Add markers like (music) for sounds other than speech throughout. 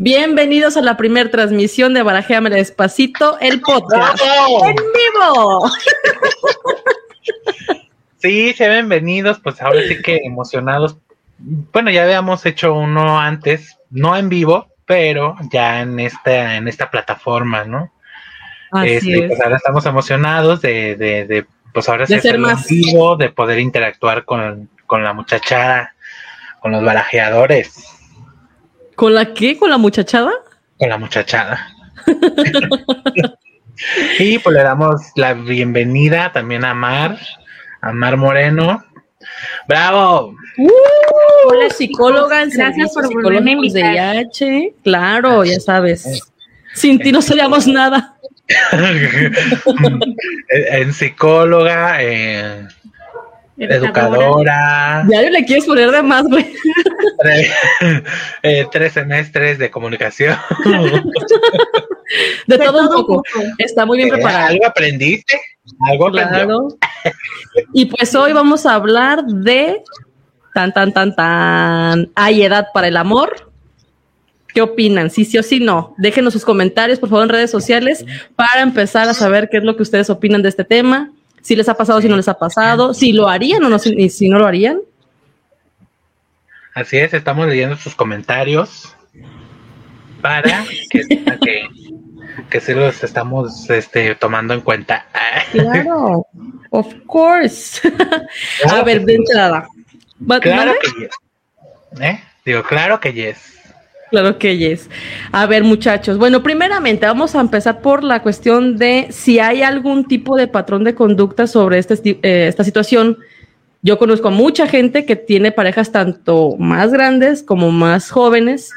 Bienvenidos a la primera transmisión de Barajéame Despacito, el podcast. ¡En vivo! (laughs) Sí, se bienvenidos, pues ahora sí que emocionados. Bueno, ya habíamos hecho uno antes, no en vivo, pero ya en esta, en esta plataforma, ¿no? Así Este, es. pues ahora estamos emocionados de, de, de pues ahora sí De ser más. vivo, de poder interactuar con, con la muchachada, con los barajeadores, ¿Con la qué? ¿Con la muchachada? con la muchachada. (laughs) y pues le damos la bienvenida también a Mar, a Mar Moreno. ¡Bravo! Hola, psicóloga en Gracias por volverme a invitar. IH. Claro, ya sabes. Sin ti no seríamos nada. (laughs) en psicóloga, en educadora, Diario le quieres poner de más, güey. tres, (laughs) eh, tres semestres de comunicación. De todo un poco. Está muy bien Eh, preparada. ¿Algo aprendiste? ¿Algo aprendió? Claro. Y pues hoy vamos a hablar de tan tan tan tan hay edad para el amor. ¿Qué opinan? Sí, sí o sí no. Déjenos sus comentarios, por favor, en redes sociales para empezar a saber qué es lo que ustedes opinan de este tema. Si les ha pasado, si no les ha pasado, si lo harían o no, si, y si no lo harían. Así es, estamos leyendo sus comentarios para que, que, que se los estamos este, tomando en cuenta. Claro, of course. (laughs) a ver, de entrada. ¿Va- Claro ¿vale? que yes. ¿Eh? Digo, claro que yes. Claro que yes. A ver, muchachos. Bueno, primeramente vamos a empezar por la cuestión de si hay algún tipo de patrón de conducta sobre este, eh, esta situación. Yo conozco a mucha gente que tiene parejas tanto más grandes como más jóvenes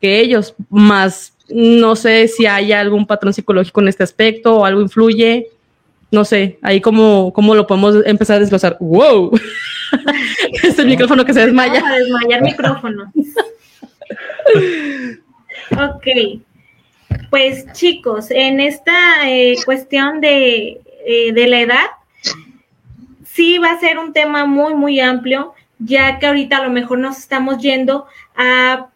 que ellos, más no sé si hay algún patrón psicológico en este aspecto o algo influye. No sé, ahí cómo, cómo lo podemos empezar a desglosar. ¡Wow! (laughs) es el micrófono que se desmaya. Vamos a desmayar micrófono. Ok. Pues chicos, en esta eh, cuestión de, eh, de la edad, sí va a ser un tema muy, muy amplio, ya que ahorita a lo mejor nos estamos yendo a,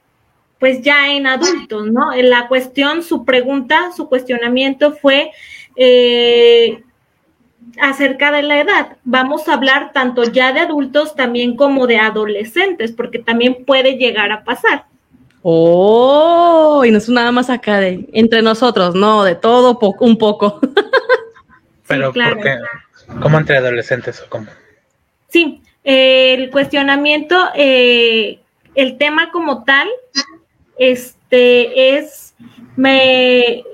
pues ya en adultos, ¿no? La cuestión, su pregunta, su cuestionamiento fue eh, acerca de la edad. Vamos a hablar tanto ya de adultos también como de adolescentes, porque también puede llegar a pasar. Oh, y no es nada más acá de entre nosotros, no, de todo po- un poco. (laughs) Pero, claro. ¿por qué? ¿Cómo entre adolescentes o cómo? Sí, eh, el cuestionamiento, eh, el tema como tal, este es, me,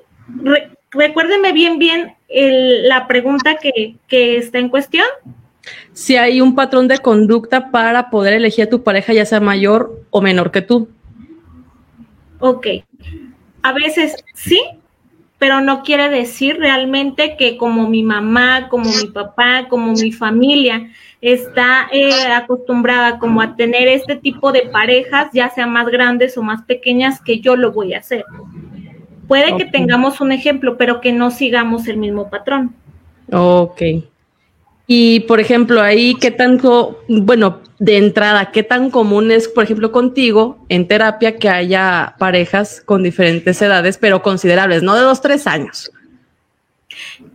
re- recuérdenme bien, bien el- la pregunta que, que está en cuestión. si hay un patrón de conducta para poder elegir a tu pareja, ya sea mayor o menor que tú. Ok, a veces sí, pero no quiere decir realmente que como mi mamá, como mi papá, como mi familia está eh, acostumbrada como a tener este tipo de parejas, ya sea más grandes o más pequeñas, que yo lo voy a hacer. Puede que tengamos un ejemplo, pero que no sigamos el mismo patrón. Ok. Y por ejemplo, ahí, ¿qué tanto, bueno, de entrada, qué tan común es, por ejemplo, contigo en terapia que haya parejas con diferentes edades, pero considerables, no de dos, tres años?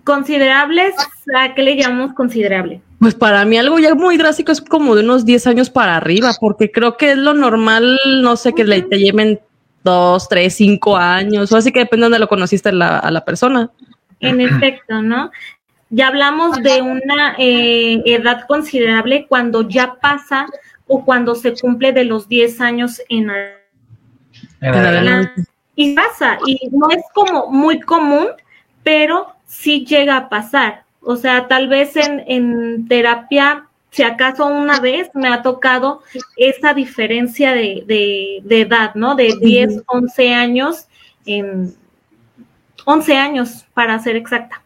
Considerables, ¿a qué le llamamos considerable? Pues para mí algo ya muy drástico es como de unos 10 años para arriba, porque creo que es lo normal, no sé, que le, te lleven dos, tres, cinco años, o así que depende de dónde lo conociste la- a la persona. En efecto, ¿no? Ya hablamos de una eh, edad considerable cuando ya pasa o cuando se cumple de los 10 años en adelante. Y pasa, y no es como muy común, pero sí llega a pasar. O sea, tal vez en, en terapia, si acaso una vez me ha tocado esa diferencia de, de- de edad, ¿no? De 10, 11 años, en 11 años para ser exacta.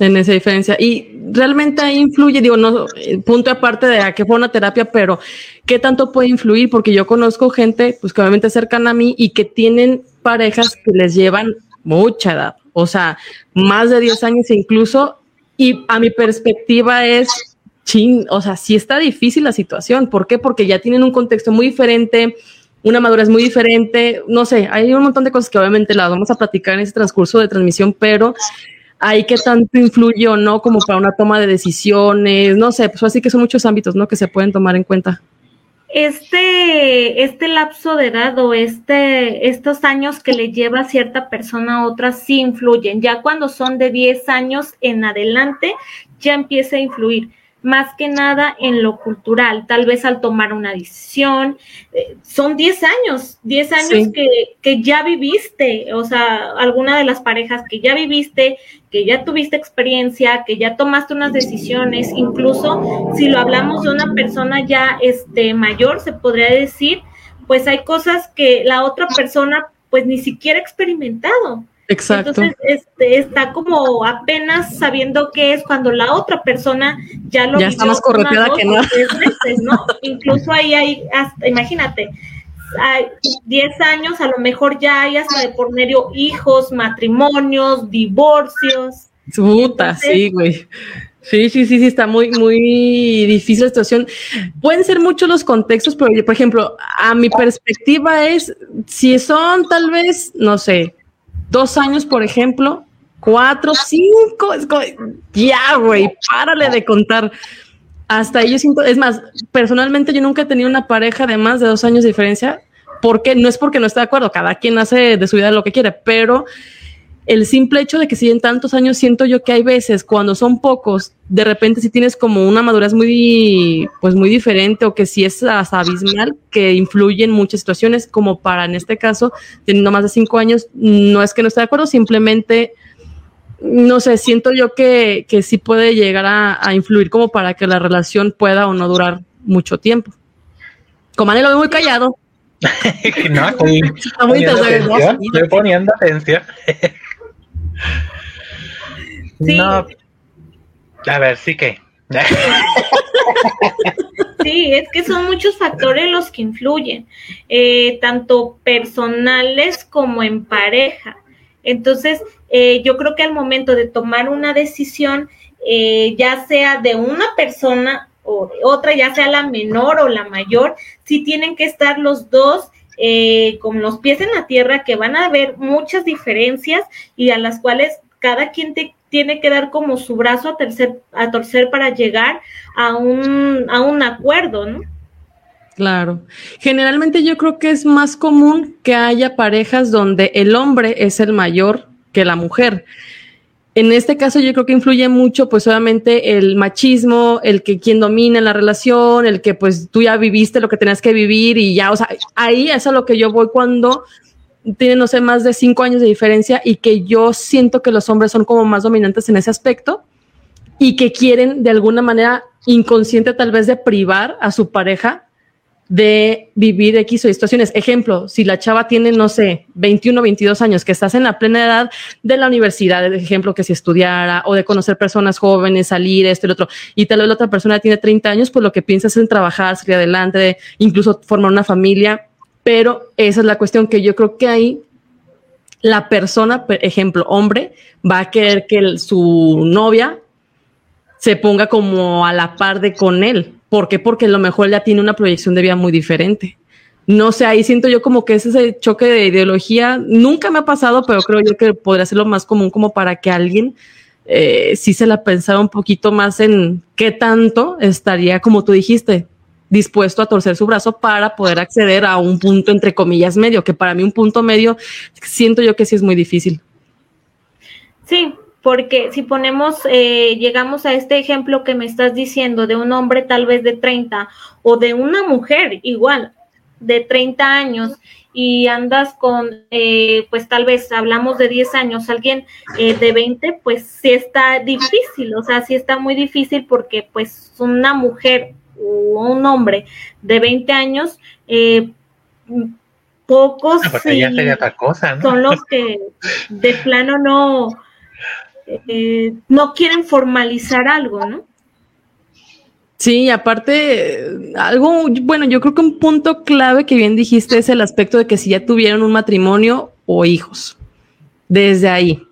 En esa diferencia. Y realmente ahí influye, digo, no, eh, punto aparte de a qué fue una terapia, pero qué tanto puede influir, porque yo conozco gente, pues que obviamente cercana a mí y que tienen parejas que les llevan mucha edad, o sea, más de 10 años incluso, y a mi perspectiva es, chin, o sea, sí está difícil la situación. ¿Por qué? Porque ya tienen un contexto muy diferente, una madurez muy diferente, no sé, hay un montón de cosas que obviamente las vamos a platicar en ese transcurso de transmisión, pero hay que tanto influye o no como para una toma de decisiones, no sé, pues así que son muchos ámbitos, ¿no? Que se pueden tomar en cuenta. Este, este lapso de edad o este, estos años que le lleva a cierta persona a otra sí influyen. Ya cuando son de 10 años en adelante, ya empieza a influir más que nada en lo cultural, tal vez al tomar una decisión. Eh, son 10 años, 10 años que, que, ya viviste, o sea, alguna de las parejas que ya viviste, que ya tuviste experiencia, que ya tomaste unas decisiones, incluso si lo hablamos de una persona ya este, mayor, se podría decir, pues hay cosas que la otra persona pues ni siquiera ha experimentado. Exacto. Entonces, este, está como apenas sabiendo qué es cuando la otra persona ya lo ya está más que nada. ¿no? (laughs) Incluso ahí hay, hasta, imagínate, 10 años, a lo mejor ya hay hasta de por medio hijos, matrimonios, divorcios. Puta, sí, güey. Sí, sí, sí, sí, está muy, muy difícil la situación. Pueden ser muchos los contextos, pero por ejemplo, a mi perspectiva es, si son tal vez, no sé, dos años, por ejemplo, cuatro, cinco, ya, güey, párale de contar. Hasta ellos siento, es más, personalmente yo nunca he tenido una pareja de más de dos años de diferencia, porque no es porque no esté de acuerdo, cada quien hace de su vida lo que quiere, pero el simple hecho de que siguen tantos años, siento yo que hay veces cuando son pocos, de repente si tienes como una madurez muy, pues muy diferente o que si es abismal, que influye en muchas situaciones, como para en este caso, teniendo más de cinco años, no es que no esté de acuerdo, simplemente, no sé, siento yo que, que sí puede llegar a, influir como para que la relación pueda o no durar mucho tiempo. Como lo veo muy callado. (laughs) no, estoy, estoy poniendo atención. (laughs) No. A ver, sí que. (laughs) Sí, es que son muchos factores los que influyen, eh, tanto personales como en pareja. Entonces, eh, yo creo que al momento de tomar una decisión, eh, ya sea de una persona o otra, ya sea la menor o la mayor, sí tienen que estar los dos eh, con los pies en la tierra, que van a haber muchas diferencias y a las cuales cada quien te, tiene que dar como su brazo a, tercer, a torcer para llegar a un, a un acuerdo, ¿no? Claro. Generalmente yo creo que es más común que haya parejas donde el hombre es el mayor que la mujer. En este caso yo creo que influye mucho, pues obviamente el machismo, el que quien domina la relación, el que pues tú ya viviste lo que tenías que vivir y ya, o sea, ahí es a lo que yo voy cuando tienen, no sé, más de cinco años de diferencia y que yo siento que los hombres son como más dominantes en ese aspecto y que quieren de alguna manera inconsciente tal vez de privar a su pareja de vivir X o situaciones. Ejemplo, si la chava tiene, no sé, 21, 22 años, que estás en la plena edad de la universidad, ejemplo, que si estudiara o de conocer personas jóvenes, salir, esto y lo otro, y tal vez la otra persona tiene 30 años, pues lo que piensas es en trabajar, salir adelante, incluso formar una familia, pero esa es la cuestión que yo creo que ahí la persona, por ejemplo, hombre, va a querer que su novia se ponga como a la par de con él ¿Por qué? Porque a lo mejor ya tiene una proyección de vida muy diferente. No sé, ahí siento yo como que ese choque de ideología nunca me ha pasado, pero creo yo que podría ser lo más común como para que alguien eh, sí se la pensara un poquito más en qué tanto estaría, como tú dijiste, dispuesto a torcer su brazo para poder acceder a un punto entre comillas medio, que para mí un punto medio siento yo que sí es muy difícil. Sí, porque si ponemos, eh, llegamos a este ejemplo que me estás diciendo de un hombre tal vez de 30 o de una mujer igual de 30 años y andas con, eh, pues tal vez hablamos de 10 años, alguien eh, de 20, pues sí está difícil, o sea, sí está muy difícil porque pues una mujer o un hombre de 20 años, pocos cosa, son los que de plano no eh, no quieren formalizar algo, ¿no? Sí, aparte, algo, bueno, yo creo que un punto clave que bien dijiste es el aspecto de que si ya tuvieron un matrimonio o hijos, desde ahí.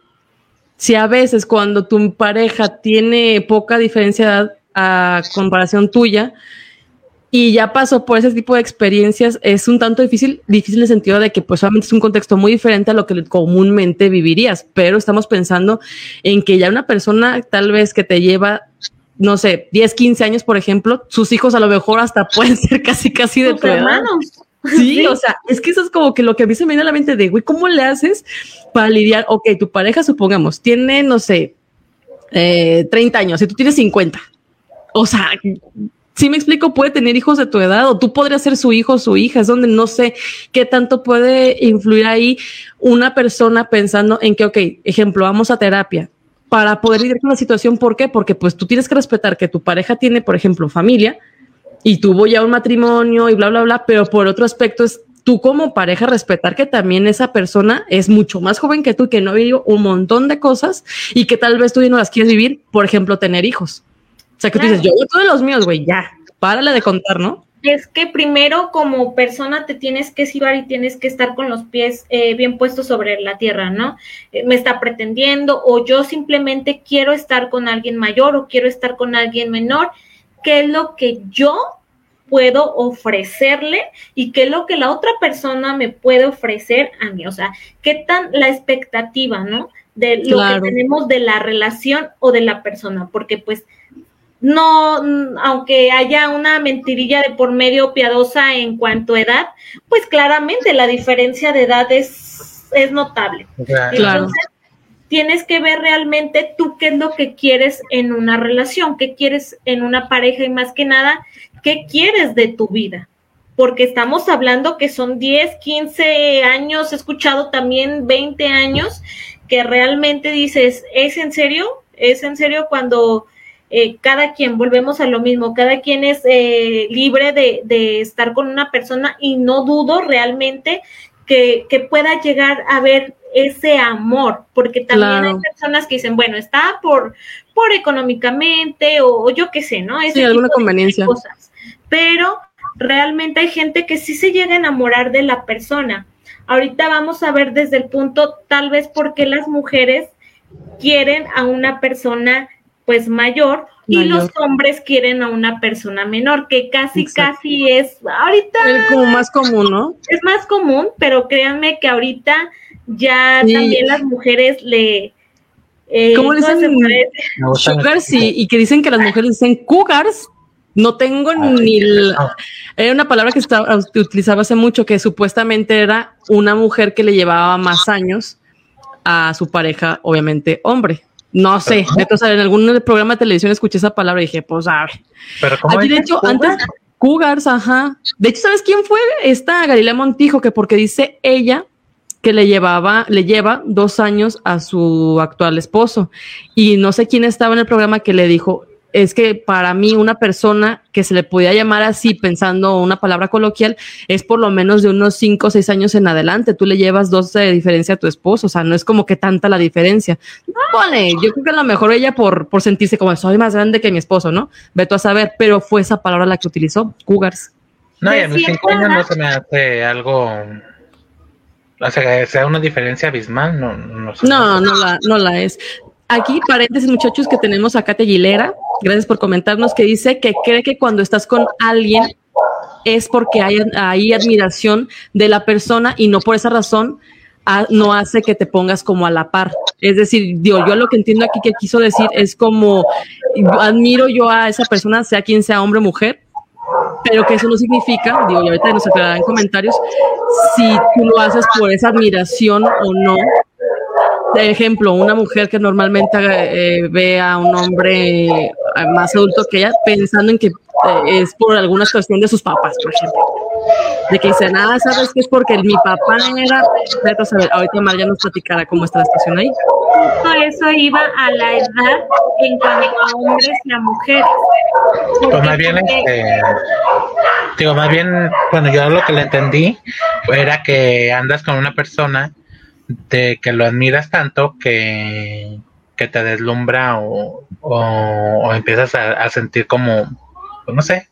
Si a veces cuando tu pareja tiene poca diferencia a comparación tuya, y ya pasó por ese tipo de experiencias, es un tanto difícil, difícil en el sentido de que pues solamente es un contexto muy diferente a lo que comúnmente vivirías, pero estamos pensando en que ya una persona tal vez que te lleva no sé, 10, 15 años, por ejemplo, sus hijos a lo mejor hasta (laughs) pueden ser casi, casi de tu hermanos. Sí, o sea, es que eso es como que lo que a mí se me viene a la mente de, güey, ¿cómo le haces para lidiar? Ok, tu pareja, supongamos, tiene, no sé, eh, 30 años y tú tienes 50. O sea, si me explico, puede tener hijos de tu edad o tú podrías ser su hijo o su hija, es donde no sé qué tanto puede influir ahí una persona pensando en que, ok, ejemplo, vamos a terapia para poder lidiar con la situación. ¿Por qué? Porque pues tú tienes que respetar que tu pareja tiene, por ejemplo, familia y tuvo ya un matrimonio y bla, bla, bla, pero por otro aspecto es tú como pareja respetar que también esa persona es mucho más joven que tú, y que no ha vivido un montón de cosas y que tal vez tú no las quieres vivir, por ejemplo, tener hijos. O sea, que tú dices, yo todos los míos, güey, ya, párale de contar, ¿no? Es que primero como persona te tienes que cibar y tienes que estar con los pies eh, bien puestos sobre la tierra, ¿no? Eh, me está pretendiendo o yo simplemente quiero estar con alguien mayor o quiero estar con alguien menor. ¿Qué es lo que yo puedo ofrecerle y qué es lo que la otra persona me puede ofrecer a mí? O sea, ¿qué tan la expectativa, ¿no? De lo que tenemos de la relación o de la persona, porque pues no, aunque haya una mentirilla de por medio piadosa en cuanto a edad, pues claramente la diferencia de edad es, es notable. Entonces, tienes que ver realmente tú qué es lo que quieres en una relación, qué quieres en una pareja y más que nada, qué quieres de tu vida. Porque estamos hablando que son 10, 15 años, he escuchado también 20 años, que realmente dices, ¿es en serio? ¿Es en serio cuando eh, cada quien, volvemos a lo mismo, cada quien es eh, libre de, estar con una persona y no dudo realmente que, pueda llegar a ver ese amor, porque también hay personas que dicen, bueno, está por, por económicamente o, yo qué sé, ¿no? sí, alguna conveniencia. cosas. Pero realmente hay gente que sí se llega a enamorar de la persona. Ahorita vamos a ver desde el punto, tal vez, por qué las mujeres quieren a una persona pues mayor, y los hombres quieren a una persona menor, que casi, casi es ahorita. Es como más común, ¿no? Es más común, pero créanme que ahorita ya también las mujeres le. Eh, ¿Cómo le dicen? Sugars sí, y que dicen que las mujeres dicen cougars. No tengo ni. Era una palabra que estaba, utilizaba hace mucho, que supuestamente era una mujer que le llevaba más años a su pareja, obviamente hombre. No sé, en algún programa de televisión escuché esa palabra y dije, pues, a ver. Pero ¿cómo de hecho, antes, Cougars, ajá. De hecho, ¿sabes quién fue? Esta Galilea Montijo, que porque dice ella que le llevaba, le lleva dos años a su actual esposo. Y no sé quién estaba en el programa que le dijo, es que para mí una persona que se le podía llamar así pensando una palabra coloquial es por lo menos de unos cinco o seis años en adelante. Tú le llevas dos de diferencia a tu esposo, o sea, no es como que tanta la diferencia. Pone, yo creo que a lo mejor ella por, por sentirse como soy más grande que mi esposo, ¿no? Veto a saber, pero fue esa palabra la que utilizó, cougars. No, y a mis cinco años no se me hace algo o sea, sea una diferencia abismal, no, no, no, no, la, no la es. Aquí, paréntesis, muchachos, que tenemos a Katia. Gracias por comentarnos que dice que cree que cuando estás con alguien es porque hay, admiración de la persona y no por esa razón no hace que te pongas como a la par. Es decir, digo, yo lo que entiendo aquí que quiso decir es como admiro yo a esa persona, sea quien sea hombre o mujer, pero que eso no significa, digo, y ahorita nos aclararán en comentarios, si tú lo haces por esa admiración o no, ejemplo, una mujer que normalmente eh, ve a un hombre eh, más adulto que ella pensando en que eh, es por alguna cuestión de sus papás, por ejemplo. De que dicen, ah, ¿sabes qué es? Porque mi papá era... Vete a saber, ahorita María nos platicará cómo está la estación ahí. Eso iba a la edad en cuanto a hombres y a mujeres. Pues más bien, este, digo, más bien, bueno, yo lo que le entendí era que andas con una persona de que lo admiras tanto que, que te deslumbra o, o, empiezas a, sentir como, pues no sé.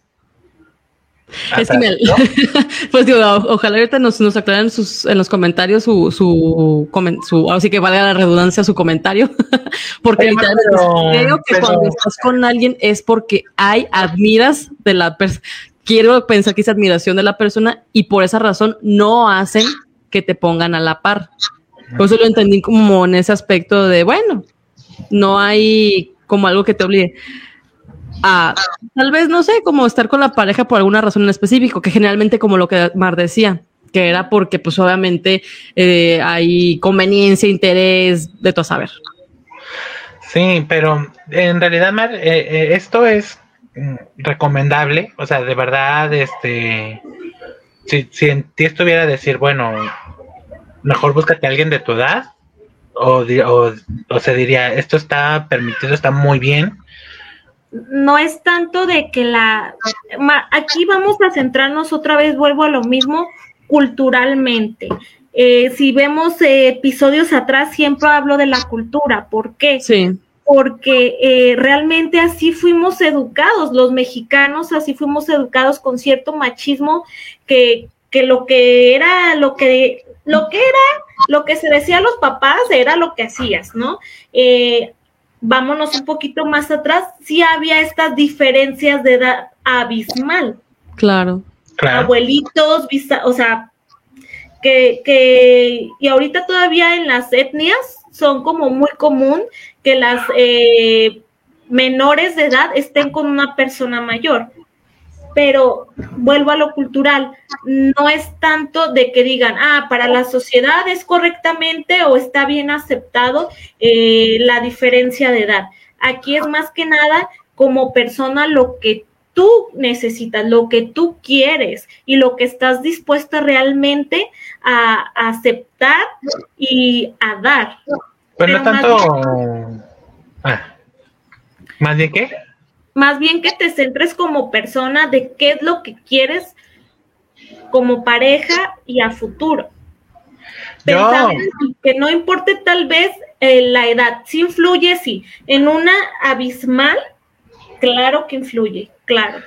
Es que (laughs) pues digo, ojalá ahorita nos, nos aclaren sus, en los comentarios su, su, su, así que valga la redundancia su comentario, (laughs) porque literalmente creo que cuando estás con alguien es porque hay admiras de la persona quiero pensar que es admiración de la persona y por esa razón no hacen que te pongan a la par. Por eso lo entendí como en ese aspecto de, bueno, no hay como algo que te obligue a, tal vez, no sé, como estar con la pareja por alguna razón en específico, que generalmente como lo que Mar decía, que era porque pues obviamente eh, hay conveniencia, interés, de todo saber. Sí, pero en realidad, Mar, eh, eh, esto es mm, recomendable, o sea, de verdad, este, si, si en ti estuviera decir, bueno, mejor búscate a alguien de tu edad, o, o, o se diría, esto está permitido, está muy bien, no es tanto de que la... Aquí vamos a centrarnos otra vez, vuelvo a lo mismo, culturalmente. Eh, si vemos eh, episodios atrás, siempre hablo de la cultura. ¿Por qué? Sí. Porque eh, realmente así fuimos educados, los mexicanos así fuimos educados con cierto machismo que, que lo que era, lo que, lo que era, lo que se decía a los papás era lo que hacías, ¿no? vámonos un poquito más atrás, sí había estas diferencias de edad abismal. Claro. Abuelitos, o sea, que, que, y ahorita todavía en las etnias son como muy común que las eh, menores de edad estén con una persona mayor pero vuelvo a lo cultural, no es tanto de que digan, ah, para la sociedad es correctamente o está bien aceptado eh, la diferencia de edad. Aquí es más que nada como persona lo que tú necesitas, lo que tú quieres y lo que estás dispuesta realmente a, aceptar y a dar. Pues no tanto... Ah, ¿Más de qué? Más bien que te centres como persona de qué es lo que quieres como pareja y a futuro. que no importe tal vez eh, la edad, sí influye, sí. En una abismal, claro que influye, claro.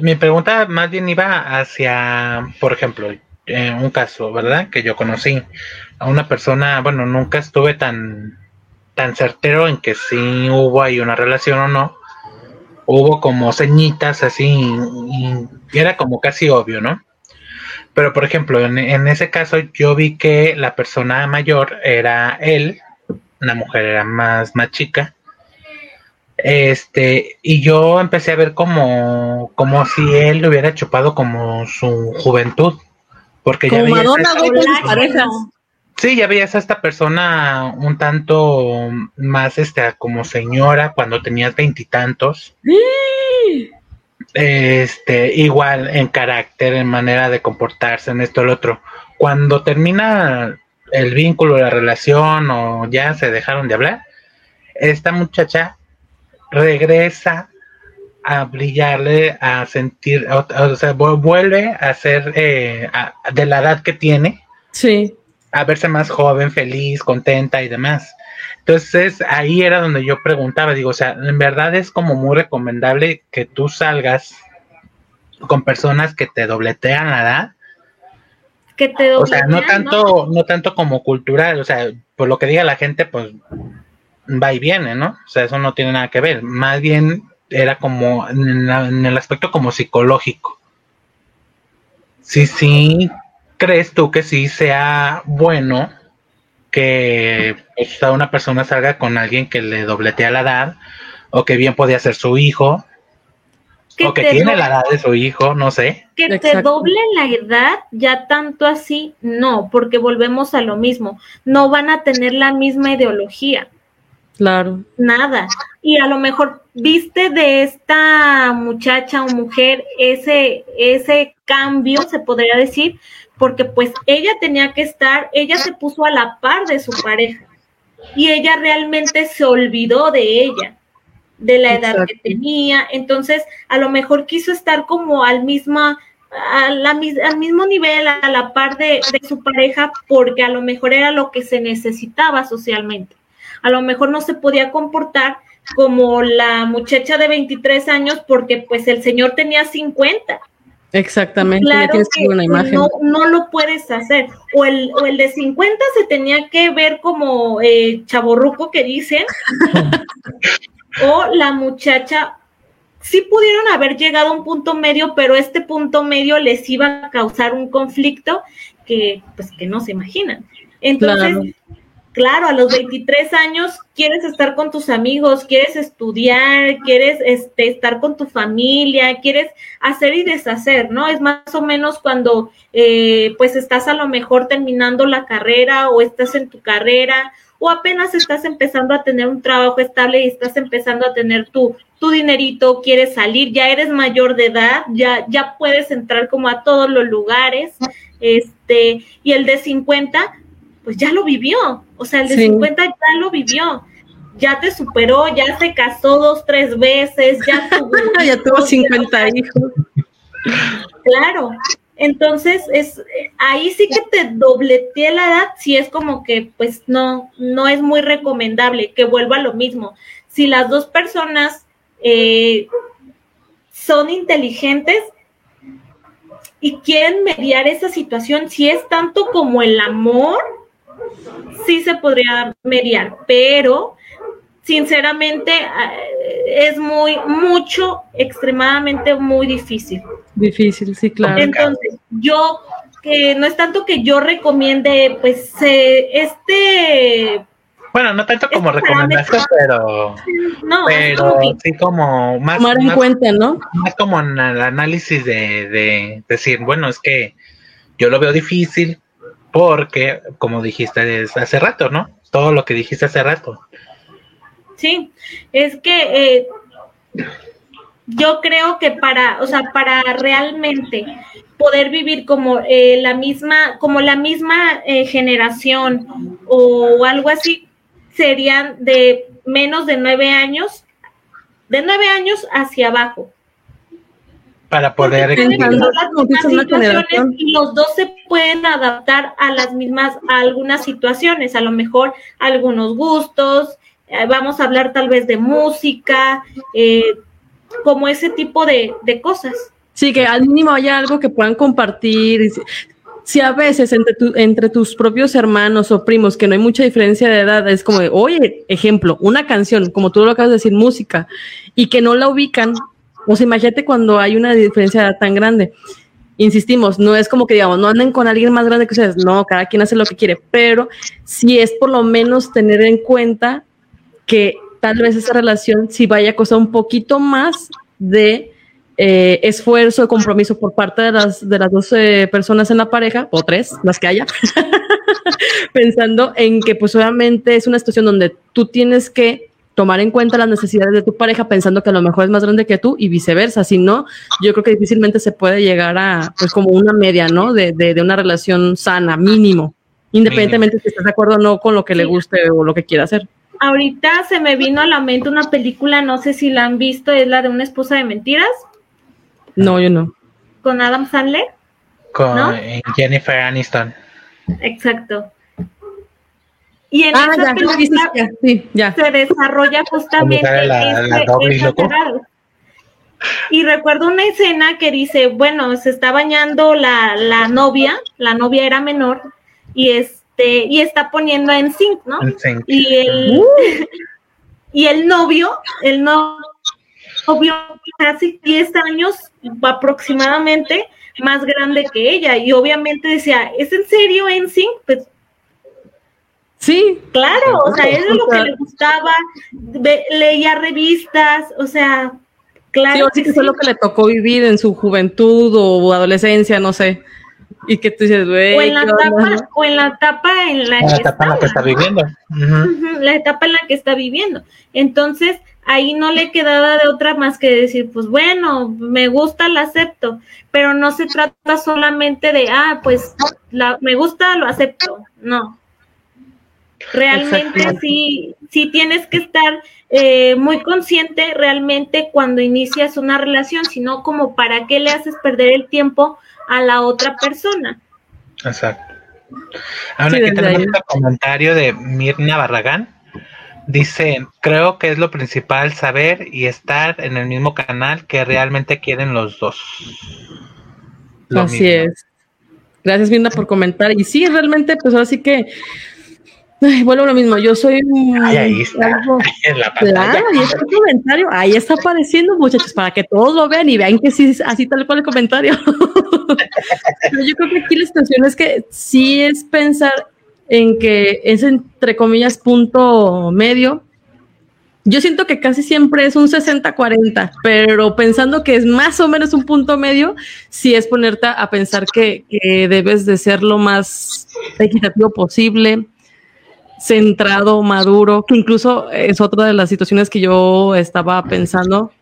Mi, pregunta más bien iba hacia, por ejemplo, en un caso, ¿verdad? Que yo conocí a una persona, bueno, nunca estuve tan, tan certero en que sí hubo ahí una relación o no, hubo como ceñitas así y, era como casi obvio, ¿no? Pero por ejemplo, en, ese caso yo vi que la persona mayor era él, la mujer era más, más chica. Este, y yo empecé a ver como, como si él le hubiera chupado como su juventud. Porque ya veía parejas. Sí, ya veías a esta persona un tanto más este como señora cuando tenías veintitantos. Este, igual en carácter, en manera de comportarse, en esto, el otro. Cuando termina el vínculo, la relación o ya se dejaron de hablar, esta muchacha regresa a brillarle, a sentir, o, sea, vuelve a ser eh, de la edad que tiene. Sí a verse más joven, feliz, contenta y demás. Entonces ahí era donde yo preguntaba, digo, o sea, en verdad es como muy recomendable que tú salgas con personas que te dobletean la edad. Que te o sea, no tanto, ¿no? tanto como cultural, o sea, por lo que diga la gente, pues va y viene, ¿no? O sea, eso no tiene nada que ver. Más bien era como en, en el aspecto como psicológico. Sí, sí, ¿crees tú que sí sea bueno que pues, una persona salga con alguien que le dobletea la edad o que bien podía ser su hijo o que tiene la edad de su hijo, no sé. Que te doble la edad, ya tanto así, no, porque volvemos a lo mismo, no van a tener la misma ideología. Claro. Nada. Y a lo mejor viste de esta muchacha o mujer ese, ese cambio, se podría decir, porque pues ella tenía que estar, ella se puso a la par de su pareja y ella realmente se olvidó de ella, de la edad que tenía, entonces a lo mejor quiso estar como al misma al mismo nivel, a la par de, de su pareja, porque a lo mejor era lo que se necesitaba socialmente. A lo mejor no se podía comportar como la muchacha de 23 años porque pues el señor tenía 50 Exactamente, No, lo puedes hacer. O el, o el de 50 se tenía que ver como eh, chaborruco que dicen, (laughs) o la muchacha sí pudieron haber llegado a un punto medio, pero este punto medio les iba a causar un conflicto que, pues, que no se imaginan. Entonces, claro. A los 23 años quieres estar con tus amigos, quieres estudiar, quieres este, estar con tu familia, quieres hacer y deshacer, ¿no? Es más o menos cuando, eh, pues, estás a lo mejor terminando la carrera o estás en tu carrera o apenas estás empezando a tener un trabajo estable y estás empezando a tener tu, tu dinerito, quieres salir, ya eres mayor de edad, ya, ya puedes entrar como a todos los lugares, este, y el de 50, pues ya lo vivió, o sea, el de 50 ya lo vivió, ya te superó, ya se casó dos, tres veces, ya (laughs) tuvo, ya tuvo 50 hijos. Claro, entonces, es ahí sí que te dobleteé la edad, si es como que pues no, no es muy recomendable que vuelva a lo mismo. Si las dos personas eh, son inteligentes y quieren mediar esa situación, si es tanto como el amor, sí se podría mediar, pero sinceramente eh, es muy, mucho, extremadamente muy difícil. Difícil, sí, claro. Entonces, yo, que no es tanto que yo recomiende, pues, eh, este... Bueno, no tanto como este recomendación, pero, no, pero sí como más... Tomar en cuenta, ¿no? Más como en el análisis de, de decir, bueno, es que yo lo veo difícil porque, como dijiste hace rato, ¿no? Todo lo que dijiste hace rato Sí, es que eh, yo creo que para, o sea, para realmente poder vivir como eh, la misma, como la misma eh, generación o algo así, serían de menos de nueve años, de nueve años hacia abajo. Para poder y los dos se pueden adaptar a las mismas, a algunas situaciones, a lo mejor algunos gustos, eh, vamos a hablar tal vez de música, eh, como ese tipo de, cosas. Sí, que al mínimo haya algo que puedan compartir. Si a veces entre, entre tus propios hermanos o primos, que no hay mucha diferencia de edad, es como de, oye, ejemplo, una canción, como tú lo acabas de decir, música, y que no la ubican, o sea, imagínate cuando hay una diferencia tan grande. Insistimos, no es como que digamos, no anden con alguien más grande que ustedes, no, cada quien hace lo que quiere, pero si es por lo menos tener en cuenta que tal vez esa relación sí vaya a costar un poquito más de eh, esfuerzo, de compromiso por parte de las, de las dos personas en la pareja, o tres, las que haya, (laughs) pensando en que pues obviamente es una situación donde tú tienes que tomar en cuenta las necesidades de tu pareja pensando que a lo mejor es más grande que tú y viceversa, si no, yo creo que difícilmente se puede llegar a pues como una media, ¿no? De, de, una relación sana, mínimo, independientemente si estás de acuerdo o no con lo que le guste o lo que quiera hacer ahorita se me vino a la mente una película, no sé si la han visto, es la de una esposa de mentiras. No, yo no. Con Adam Sandler. Con Jennifer Aniston. Exacto. Y en ah, esa película se desarrolla justamente y recuerdo una escena que dice, bueno, se está bañando la, la novia, la novia era menor, y es este, y está poniendo en sync, ¿no? Y el, uh. (laughs) y el novio, el novio casi 10 años aproximadamente más grande que ella y obviamente decía, ¿es en serio en sync? Pues Sí. Claro, o sea, es lo que le gustaba, leía revistas, o sea, claro. Sí, que, fue lo que le tocó vivir en su juventud o adolescencia, no sé. Y que tú dices, güey. O en la etapa, o en la etapa en la, que, etapa en la que está viviendo. La etapa en la que está viviendo. Entonces, ahí no le quedaba de otra más que decir, pues bueno, me gusta, la acepto. Pero no se trata solamente de, ah, pues la, me gusta, lo acepto. No. Realmente sí, sí tienes que estar eh, muy consciente realmente cuando inicias una relación, sino como para qué le haces perder el tiempo a la otra persona. Exacto. Ahora aquí tenemos un comentario de Mirna Barragán. Dice, creo que es lo principal saber y estar en el mismo canal que realmente quieren los dos. Así es. Gracias, Mirna, por comentar. Y sí, realmente, pues ahora sí que bueno, lo mismo, yo soy ahí está, (laughs) en la pantalla. y este comentario, ahí está apareciendo, muchachos, para que todos lo vean y vean que sí, así tal cual el comentario. (laughs) yo creo que aquí la situación es que sí es pensar en que es entre comillas punto medio. Yo siento que casi siempre es un 60-40, pero pensando que es más o menos un punto medio, sí es ponerte a pensar que, que debes de ser lo más equitativo posible, centrado, maduro, que incluso es otra de las situaciones que yo estaba pensando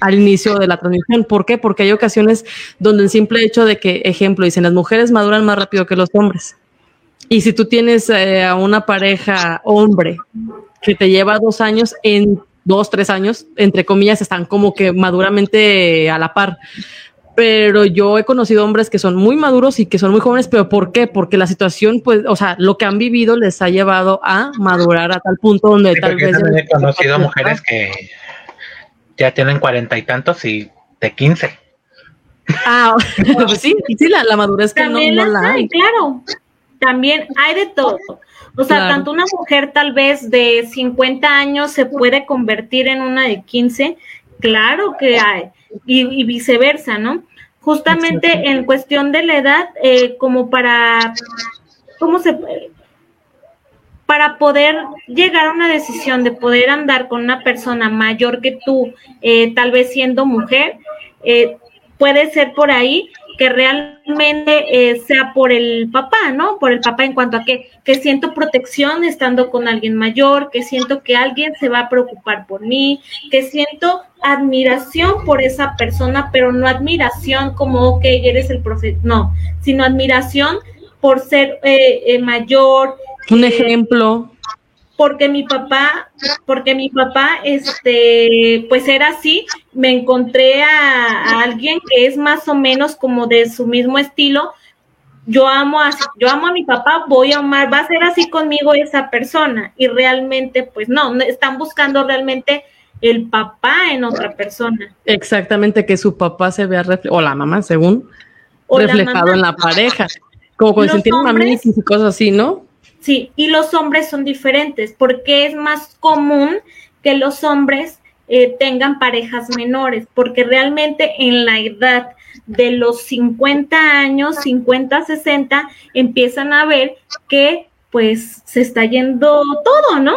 al inicio de la transmisión. ¿Por qué? Porque hay ocasiones donde el simple hecho de que, ejemplo, dicen las mujeres maduran más rápido que los hombres. Y si tú tienes eh, a una pareja hombre que te lleva dos años, en dos, tres años, entre comillas, están como que maduramente a la par pero yo he conocido hombres que son muy maduros y que son muy jóvenes, pero ¿por qué? Porque la situación, pues, o sea, lo que han vivido les ha llevado a madurar a tal punto donde tal vez... he conocido mujeres que ya tienen cuarenta y tantos y de quince. Ah, (laughs) (laughs) pues sí, sí, la, madurez que no, la hay. Claro, también hay de todo. O sea, tanto una mujer tal vez de 50 años se puede convertir en una de 15, claro que hay, y viceversa, ¿no? Justamente en cuestión de la edad, eh, como para, ¿cómo se para poder llegar a una decisión de poder andar con una persona mayor que tú, eh, tal vez siendo mujer, eh, puede ser por ahí que realmente eh, sea por el papá, ¿no? Por el papá en cuanto a que, que siento protección estando con alguien mayor, que siento que alguien se va a preocupar por mí, que siento admiración por esa persona, pero no admiración como, ok, eres el profe, no, sino admiración por ser eh, eh, mayor. Un ejemplo porque mi papá, porque mi papá, este, pues era así, me encontré a, alguien que es más o menos como de su mismo estilo. Yo amo a, yo amo a mi papá, voy a amar, va a ser así conmigo esa persona. Y realmente, pues no, están buscando realmente el papá en otra persona. Exactamente, que su papá se vea reflejado, o la mamá, según, reflejado en la pareja. Como cuando se tienen y cosas así, ¿no? Sí, y los hombres son diferentes porque es más común que los hombres eh, tengan parejas menores, porque realmente en la edad de los 50 años, 50, 60, empiezan a ver que pues se está yendo todo, ¿no?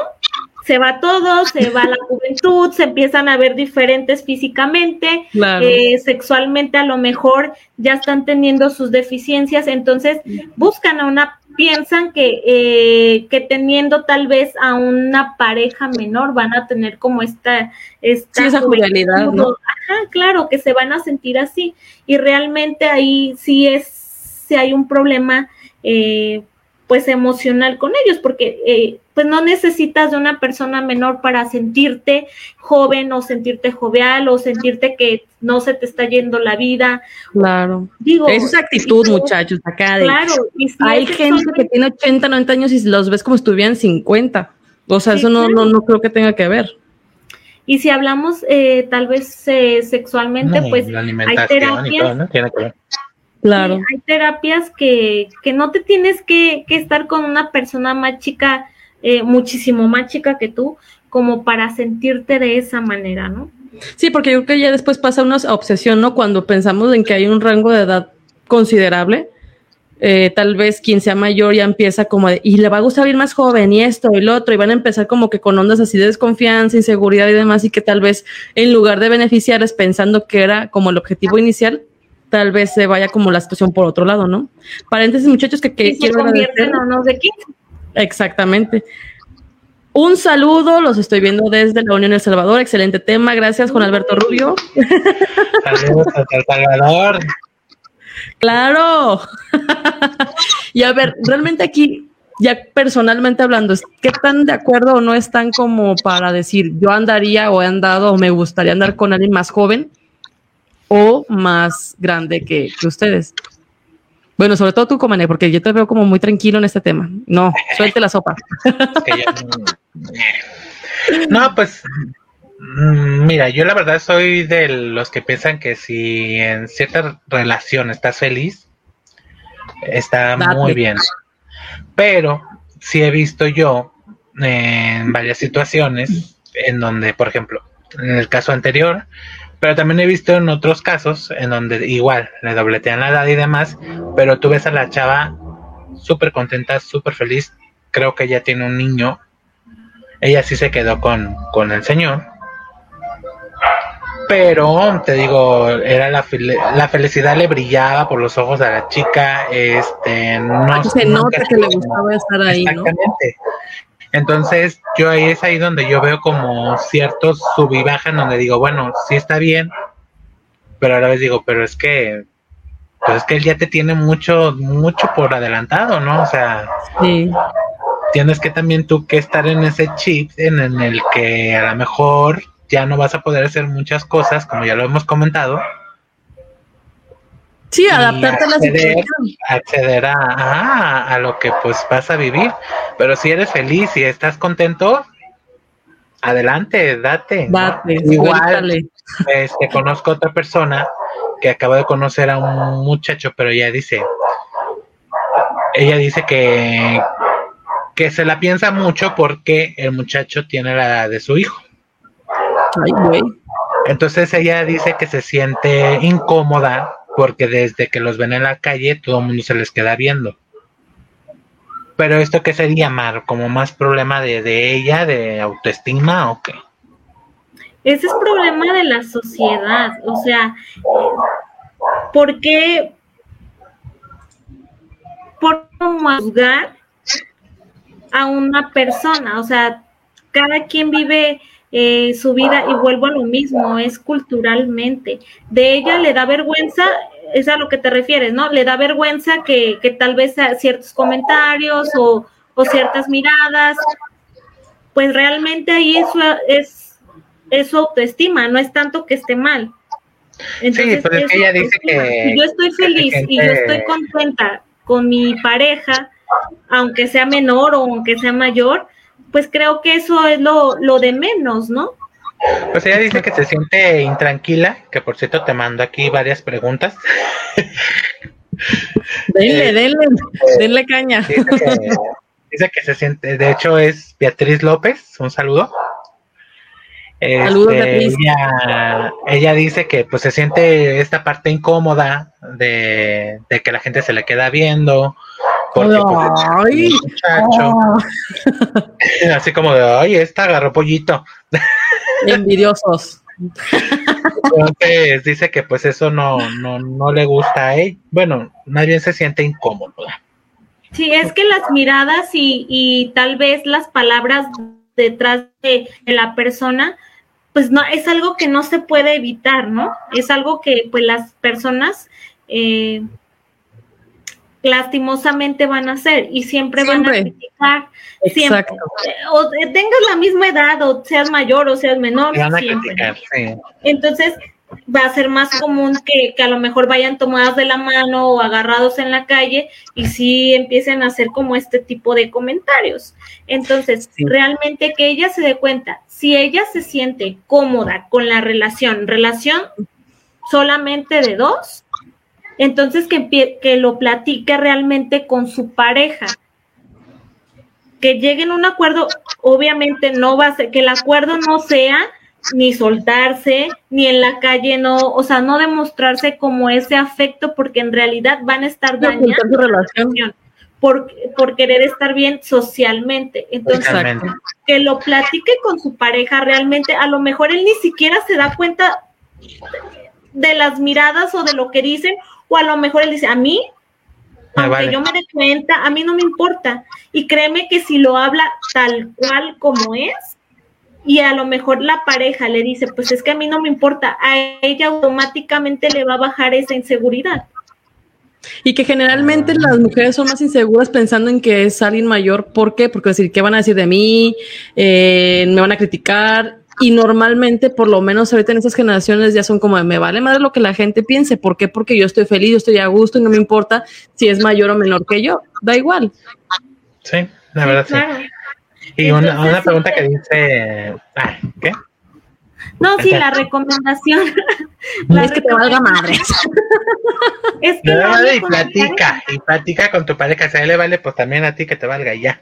Se va todo, se va la juventud, se empiezan a ver diferentes físicamente, eh, sexualmente a lo mejor ya están teniendo sus deficiencias, entonces buscan a una piensan que, eh, que teniendo tal vez a una pareja menor van a tener como esta, esta esa juvenilidad, ¿no? Ajá, claro, que se van a sentir así. Y realmente ahí sí es, si hay un problema, eh, pues emocional con ellos, porque eh, pues no necesitas de una persona menor para sentirte joven o sentirte jovial o sentirte que no se te está yendo la vida. Claro. Digo, es actitud, muchachos, acá de, claro, hay gente que tiene 80, 90 años y los ves como si estuvieran 50. O sea, eso no, no, no creo que tenga que ver. Y si hablamos eh, tal vez eh, sexualmente, pues hay terapias. ¿no? Tiene que ver Claro. hay terapias que, que no te tienes que, que, estar con una persona más chica, eh, muchísimo más chica que tú, como para sentirte de esa manera, ¿no? Sí, porque yo creo que ya después pasa una obsesión, ¿no? Cuando pensamos en que hay un rango de edad considerable, eh, tal vez quien sea mayor ya empieza como de, y le va a gustar ir más joven y esto y lo otro, y van a empezar como que con ondas así de desconfianza, inseguridad y demás, y que tal vez en lugar de beneficiarles pensando que era como el objetivo inicial, tal vez se vaya como la situación por otro lado, ¿no? Paréntesis, muchachos, que, que quiero agradecer. En de Exactamente. Un saludo, los estoy viendo desde la Unión El Salvador. Excelente tema. Gracias, Juan Alberto Rubio. Saludos hasta El Salvador. Claro. (laughs) y a ver, realmente aquí, ya personalmente hablando, ¿qué tan de acuerdo o no están como para decir yo andaría o he andado o me gustaría andar con alguien más joven? o más grande que, ustedes. Bueno, sobre todo tú, Comane, porque yo te veo como muy tranquilo en este tema. No, (laughs) suelte la sopa. no, pues mm, mira, yo la verdad soy de los que piensan que si en cierta relación estás feliz, está muy bien. Pero sí he visto yo en varias situaciones en donde, por ejemplo, en el caso anterior, pero también he visto en otros casos en donde igual le dobletean la edad y demás, pero tú ves a la chava súper contenta, súper feliz, creo que ella tiene un niño, ella sí se quedó con, con el señor, pero te digo, era la, la felicidad le brillaba por los ojos a la chica, este, no se nota que le gustaba estar ahí, Exactamente. Entonces, yo ahí es ahí donde yo veo como ciertos sub y bajan donde digo, bueno, sí está bien, pero a la vez digo, pero es que, pues es que él ya te tiene mucho, mucho por adelantado, ¿no? O sea, tienes que también tú que estar en ese chip en, en el que a lo mejor ya no vas a poder hacer muchas cosas, como ya lo hemos comentado, Sí, adaptarte a la situación. Acceder a, a, lo que pues vas a vivir. Pero si eres feliz y estás contento, adelante, date. Date, Igual, este, conozco otra persona que acabo de conocer a un muchacho, pero ella dice, ella dice que, que se la piensa mucho porque el muchacho tiene la edad de su hijo. Ay, güey. Entonces ella dice que se siente incómoda porque desde que los ven en la calle todo el mundo se les queda viendo. Pero esto qué sería, Mar, como más problema de, de ella, de autoestima o qué? Ese es problema de la sociedad, o sea, ¿por qué? ¿Por juzgar a una persona? O sea, cada quien vive eh, su vida y vuelvo a lo mismo, es culturalmente. De ella le da vergüenza, es a lo que te refieres, ¿no? Le da vergüenza que, que tal vez ciertos comentarios o, o, ciertas miradas, pues realmente ahí eso es, es su autoestima, no es tanto que esté mal. Entonces, sí, pero es que ella dice que... Si yo estoy feliz y yo estoy contenta con mi pareja, aunque sea menor o aunque sea mayor, pues creo que eso es lo, lo de menos, ¿no? Pues ella dice que se siente intranquila, que por cierto te mando aquí varias preguntas. (laughs) Denle, eh, denle, denle caña. Dice que, se siente, de hecho es Beatriz López, un saludo. Saludos, este, Beatriz. Ella, dice que pues se siente esta parte incómoda de, de que la gente se le queda viendo, porque pues, muchacho. (laughs) Así como de, ay, esta agarró pollito. (laughs) Envidiosos. Entonces dice que pues eso no, no, no le gusta a él. Bueno, nadie se siente incómodo. Sí, es que las miradas y, y tal vez las palabras detrás de, la persona, pues no, es algo que no se puede evitar, ¿no? Es algo que pues las personas eh, lastimosamente van a hacer y siempre, van a criticar. Siempre. O tengas la misma edad o seas mayor o seas menor. Entonces va a ser más común que, a lo mejor vayan tomadas de la mano o agarrados en la calle y sí empiecen a hacer como este tipo de comentarios. Entonces, realmente que ella se dé cuenta, si ella se siente cómoda con la relación, relación solamente de dos, entonces, que, que lo platique realmente con su pareja. Que lleguen a un acuerdo, obviamente no va a ser, que el acuerdo no sea ni soltarse, ni en la calle no, o sea, no demostrarse como ese afecto, porque en realidad van a estar dañando su relación por, por querer estar bien socialmente. Entonces, que lo platique con su pareja realmente, a lo mejor él ni siquiera se da cuenta de las miradas o de lo que dicen, o a lo mejor él dice, a mí, aunque yo me dé cuenta, a mí no me importa. Y créeme que si lo habla tal cual como es, y a lo mejor la pareja le dice, pues es que a mí no me importa, a ella automáticamente le va a bajar esa inseguridad. Y que generalmente las mujeres son más inseguras pensando en que es alguien mayor. ¿Por qué? Porque decir, ¿qué van a decir de mí? Eh, ¿Me van a criticar? Y normalmente, por lo menos ahorita en estas generaciones, ya son como, me vale madre lo que la gente piense. ¿Por qué? Porque yo estoy feliz, yo estoy a gusto y no me importa si es mayor o menor que yo. Da igual. Sí, la verdad sí. Y una, pregunta que dice, ¿qué? No, sí, la recomendación. (laughs) es que te valga madre. (laughs) es que. y platica, y platica con tu pareja. Si a él le vale, pues también a ti que te valga y ya.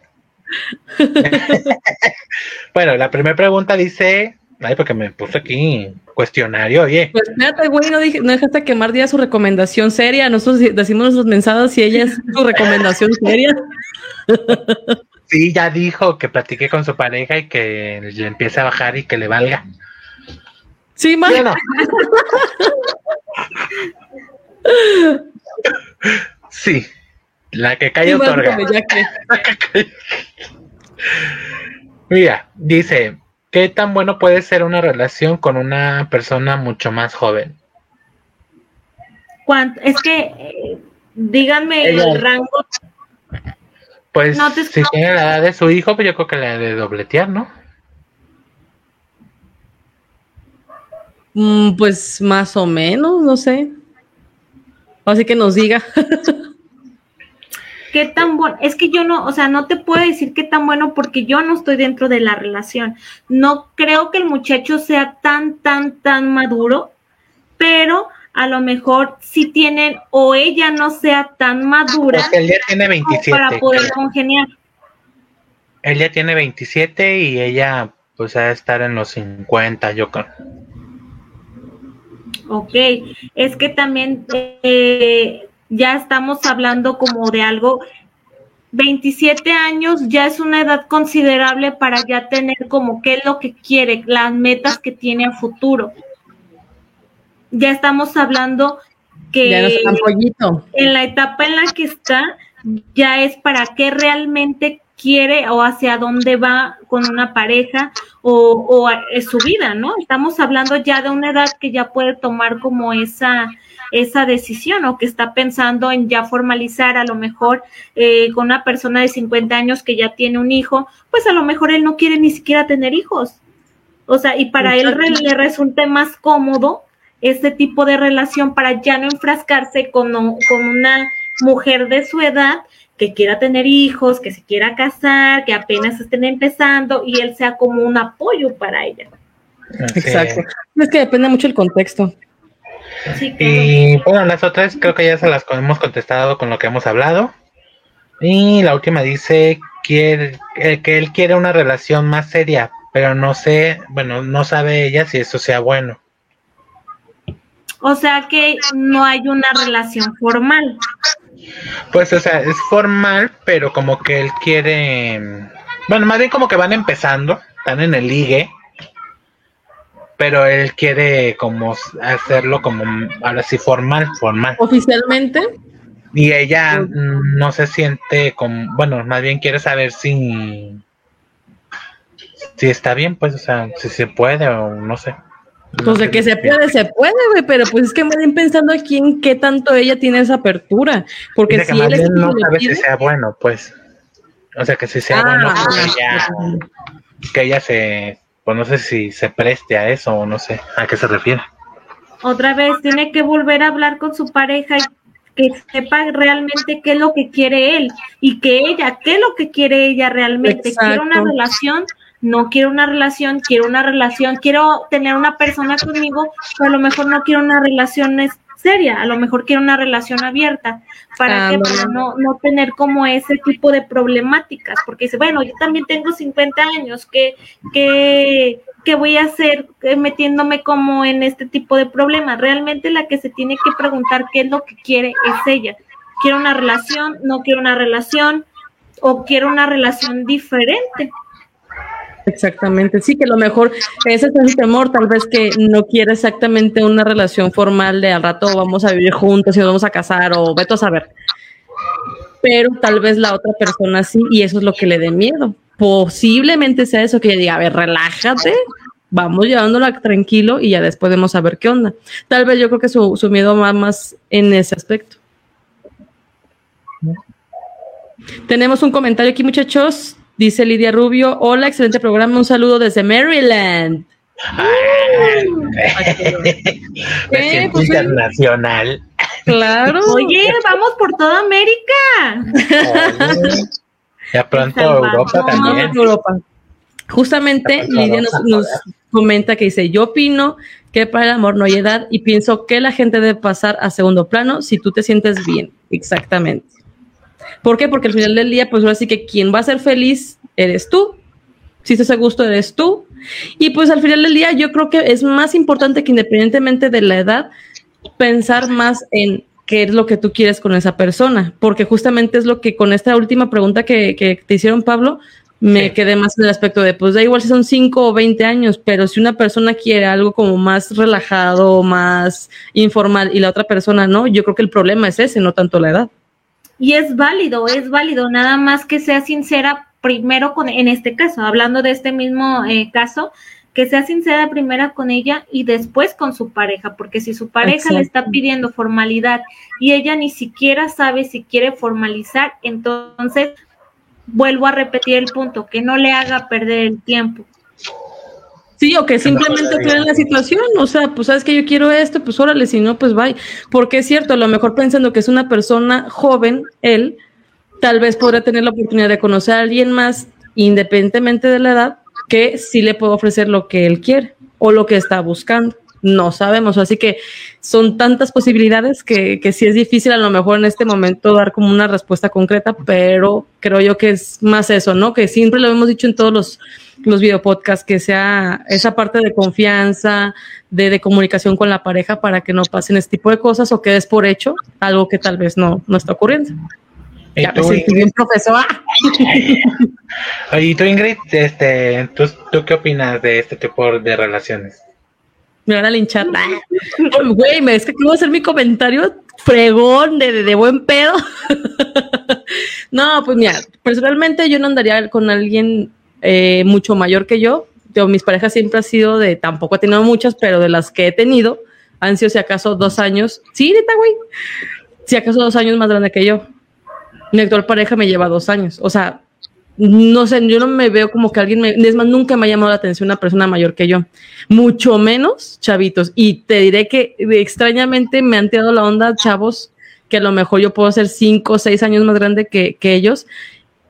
(laughs) bueno, la primera pregunta dice, ay, porque me puse aquí cuestionario, oye. Pues espérate, güey, no, dije, no dejaste quemar día su recomendación seria. Nosotros decimos nuestros mensajes y ella es su recomendación seria. (laughs) Sí, ya dijo que platiqué con su pareja y que le empiece a bajar y que le valga. Sí, más. (laughs) Sí, la que cae (laughs) otorga. Mira, dice, ¿qué tan bueno puede ser una relación con una persona mucho más joven? ¿Cuánto? Es que, eh, díganme el rango. Pues si tiene la edad de su hijo, pues yo creo que la de dobletear, ¿no? Mm, pues más o menos, no sé. Así que nos diga. (laughs) qué tan bueno, es que yo no, o sea, no te puedo decir qué tan bueno porque yo no estoy dentro de la relación. No creo que el muchacho sea tan, tan, tan maduro, pero a lo mejor si tienen o ella no sea tan madura. Él ya tiene 27. Para poder congeniar. Él ya tiene 27 y ella pues a estar en los 50, yo creo. Ok, es que también eh, ya estamos hablando como de algo, 27 años ya es una edad considerable para ya tener como qué es lo que quiere, las metas que tiene a futuro. Ya estamos hablando que en la etapa en la que está ya es para qué realmente quiere o hacia dónde va con una pareja o, o su vida, ¿no? Estamos hablando ya de una edad que ya puede tomar como esa esa decisión o que está pensando en ya formalizar a lo mejor eh, con una persona de 50 años que ya tiene un hijo, pues a lo mejor él no quiere ni siquiera tener hijos. O sea, y para él le resulte más cómodo este tipo de relación para ya no enfrascarse con, con una mujer de su edad que quiera tener hijos, que se quiera casar, que apenas estén empezando y él sea como un apoyo para ella. Exacto. Es que depende mucho el contexto. Y bueno, las otras creo que ya se las hemos contestado con lo que hemos hablado. Y la última dice quiere, eh, que él quiere una relación más seria, pero no sé, bueno, no sabe ella si eso sea bueno. O sea que no hay una relación formal. Pues, o sea, es formal, pero como que él quiere, bueno, más bien como que van empezando, están en el ligue, pero él quiere como hacerlo como ahora sí formal, formal. Oficialmente. Y ella no se siente como, bueno, más bien quiere saber si si está bien, pues, o sea, si se puede o no sé. Pues de que se puede, se puede, güey, pero pues es que me ven pensando aquí en qué tanto ella tiene esa apertura, porque si él no sabe si sea bueno, pues, o sea, que si sea bueno, pues ah, ella, que ella se pues no sé si se preste a eso o no sé a qué se refiere. Otra vez, tiene que volver a hablar con su pareja y que sepa realmente qué es lo que quiere él y que ella, qué es lo que quiere ella realmente. ¿Quiere una relación? No quiero una relación, quiero una relación, quiero tener una persona conmigo, pero a lo mejor no quiero una relación seria, a lo mejor quiero una relación abierta, para que para no, no tener como ese tipo de problemáticas, porque dice, bueno, yo también tengo 50 años, ¿qué, qué, qué voy a hacer metiéndome como en este tipo de problemas? Realmente la que se tiene que preguntar qué es lo que quiere es ella. ¿Quiero una relación? ¿No quiero una relación? ¿O quiero una relación diferente? Exactamente, sí, que lo mejor ese es el temor, tal vez que no quiere exactamente una relación formal de al rato vamos a vivir juntos y vamos a casar o veto a saber. Pero tal vez la otra persona sí, y eso es lo que le dé miedo. Posiblemente sea eso que diga, a ver, relájate, vamos llevándola tranquilo y ya después vamos a ver qué onda. Tal vez yo creo que su, su miedo va más en ese aspecto. Tenemos un comentario aquí, muchachos, Dice Lidia Rubio, hola, excelente programa, un saludo desde Maryland. (laughs) ¿Qué? Pues, internacional. Claro. Oye, vamos por toda América. ya pronto Europa también. Justamente Lidia nos, nos, comenta que dice, yo opino que para el amor no hay edad y pienso que la gente debe pasar a segundo plano si tú te sientes bien. Exactamente. ¿Por qué? Porque al final del día, pues ahora sí que quien va a ser feliz eres tú. Si estás a gusto, eres tú. Y pues al final del día, yo creo que es más importante que independientemente de la edad, pensar más en qué es lo que tú quieres con esa persona, porque justamente es lo que con esta última pregunta que, que te hicieron, Pablo, me quedé más en el aspecto de, pues da igual si son 5 o 20 años, pero si una persona quiere algo como más relajado, más informal y la otra persona no, yo creo que el problema es ese, no tanto la edad. Y es válido, es válido, nada más que sea sincera primero con, en este caso, hablando de este mismo eh, caso, que sea sincera primero con ella y después con su pareja, porque si su pareja le está pidiendo formalidad y ella ni siquiera sabe si quiere formalizar, entonces vuelvo a repetir el punto, que no le haga perder el tiempo. Sí, o que simplemente en la situación, o sea, pues sabes que yo quiero esto, pues órale, si no, pues bye. Porque es cierto, a lo mejor pensando que es una persona joven, él tal vez podrá tener la oportunidad de conocer a alguien más, independientemente de la edad, que sí le puede ofrecer lo que él quiere o lo que está buscando no sabemos. Así que son tantas posibilidades que, que sí es difícil a lo mejor en este momento dar como una respuesta concreta, pero creo yo que es más eso, ¿no? Que siempre lo hemos dicho en todos los, los videopodcasts, que sea esa parte de confianza, de, de, comunicación con la pareja para que no pasen este tipo de cosas o quedes por hecho algo que tal vez no, no está ocurriendo. ¿Y ya tú, bien profesor. (laughs) ¿Y tú, Ingrid, este, ¿tú, ¿tú qué opinas de este tipo de relaciones? me van a linchar. (laughs) Güey, es que quiero hacer mi comentario fregón de, de, buen pedo. (laughs) no, pues mira, personalmente yo no andaría con alguien eh, mucho mayor que yo. Mis parejas siempre han sido de, tampoco he tenido muchas, pero de las que he tenido, han sido si acaso dos años. Sí, neta, güey. Si acaso dos años más grande que yo. Mi actual pareja me lleva dos años. O sea, no sé, yo no me veo como que alguien me, es más, nunca me ha llamado la atención una persona mayor que yo, mucho menos chavitos. Y te diré que extrañamente me han tirado la onda chavos que a lo mejor yo puedo ser cinco o seis años más grande que, que ellos.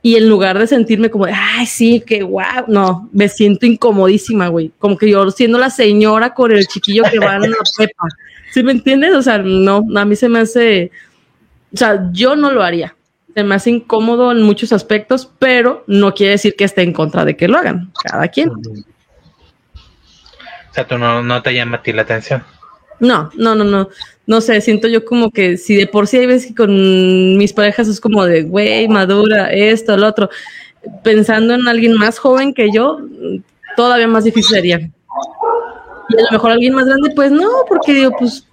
Y en lugar de sentirme como, ay, sí, qué guau, no, me siento incomodísima, güey. Como que yo siendo la señora con el chiquillo que va en la (laughs) pepa. ¿Sí me entiendes? O sea, no, a mí se me hace, o sea, yo no lo haría se me hace incómodo en muchos aspectos, pero no quiere decir que esté en contra de que lo hagan, cada quien. O sea, tú no, no te llama a ti la atención. No, no, no, no. No sé, siento yo como que si de por sí hay veces que con mis parejas es como de, güey, madura, esto, lo otro. Pensando en alguien más joven que yo, todavía más difícil sería. Y a lo mejor alguien más grande, pues no, porque digo, pues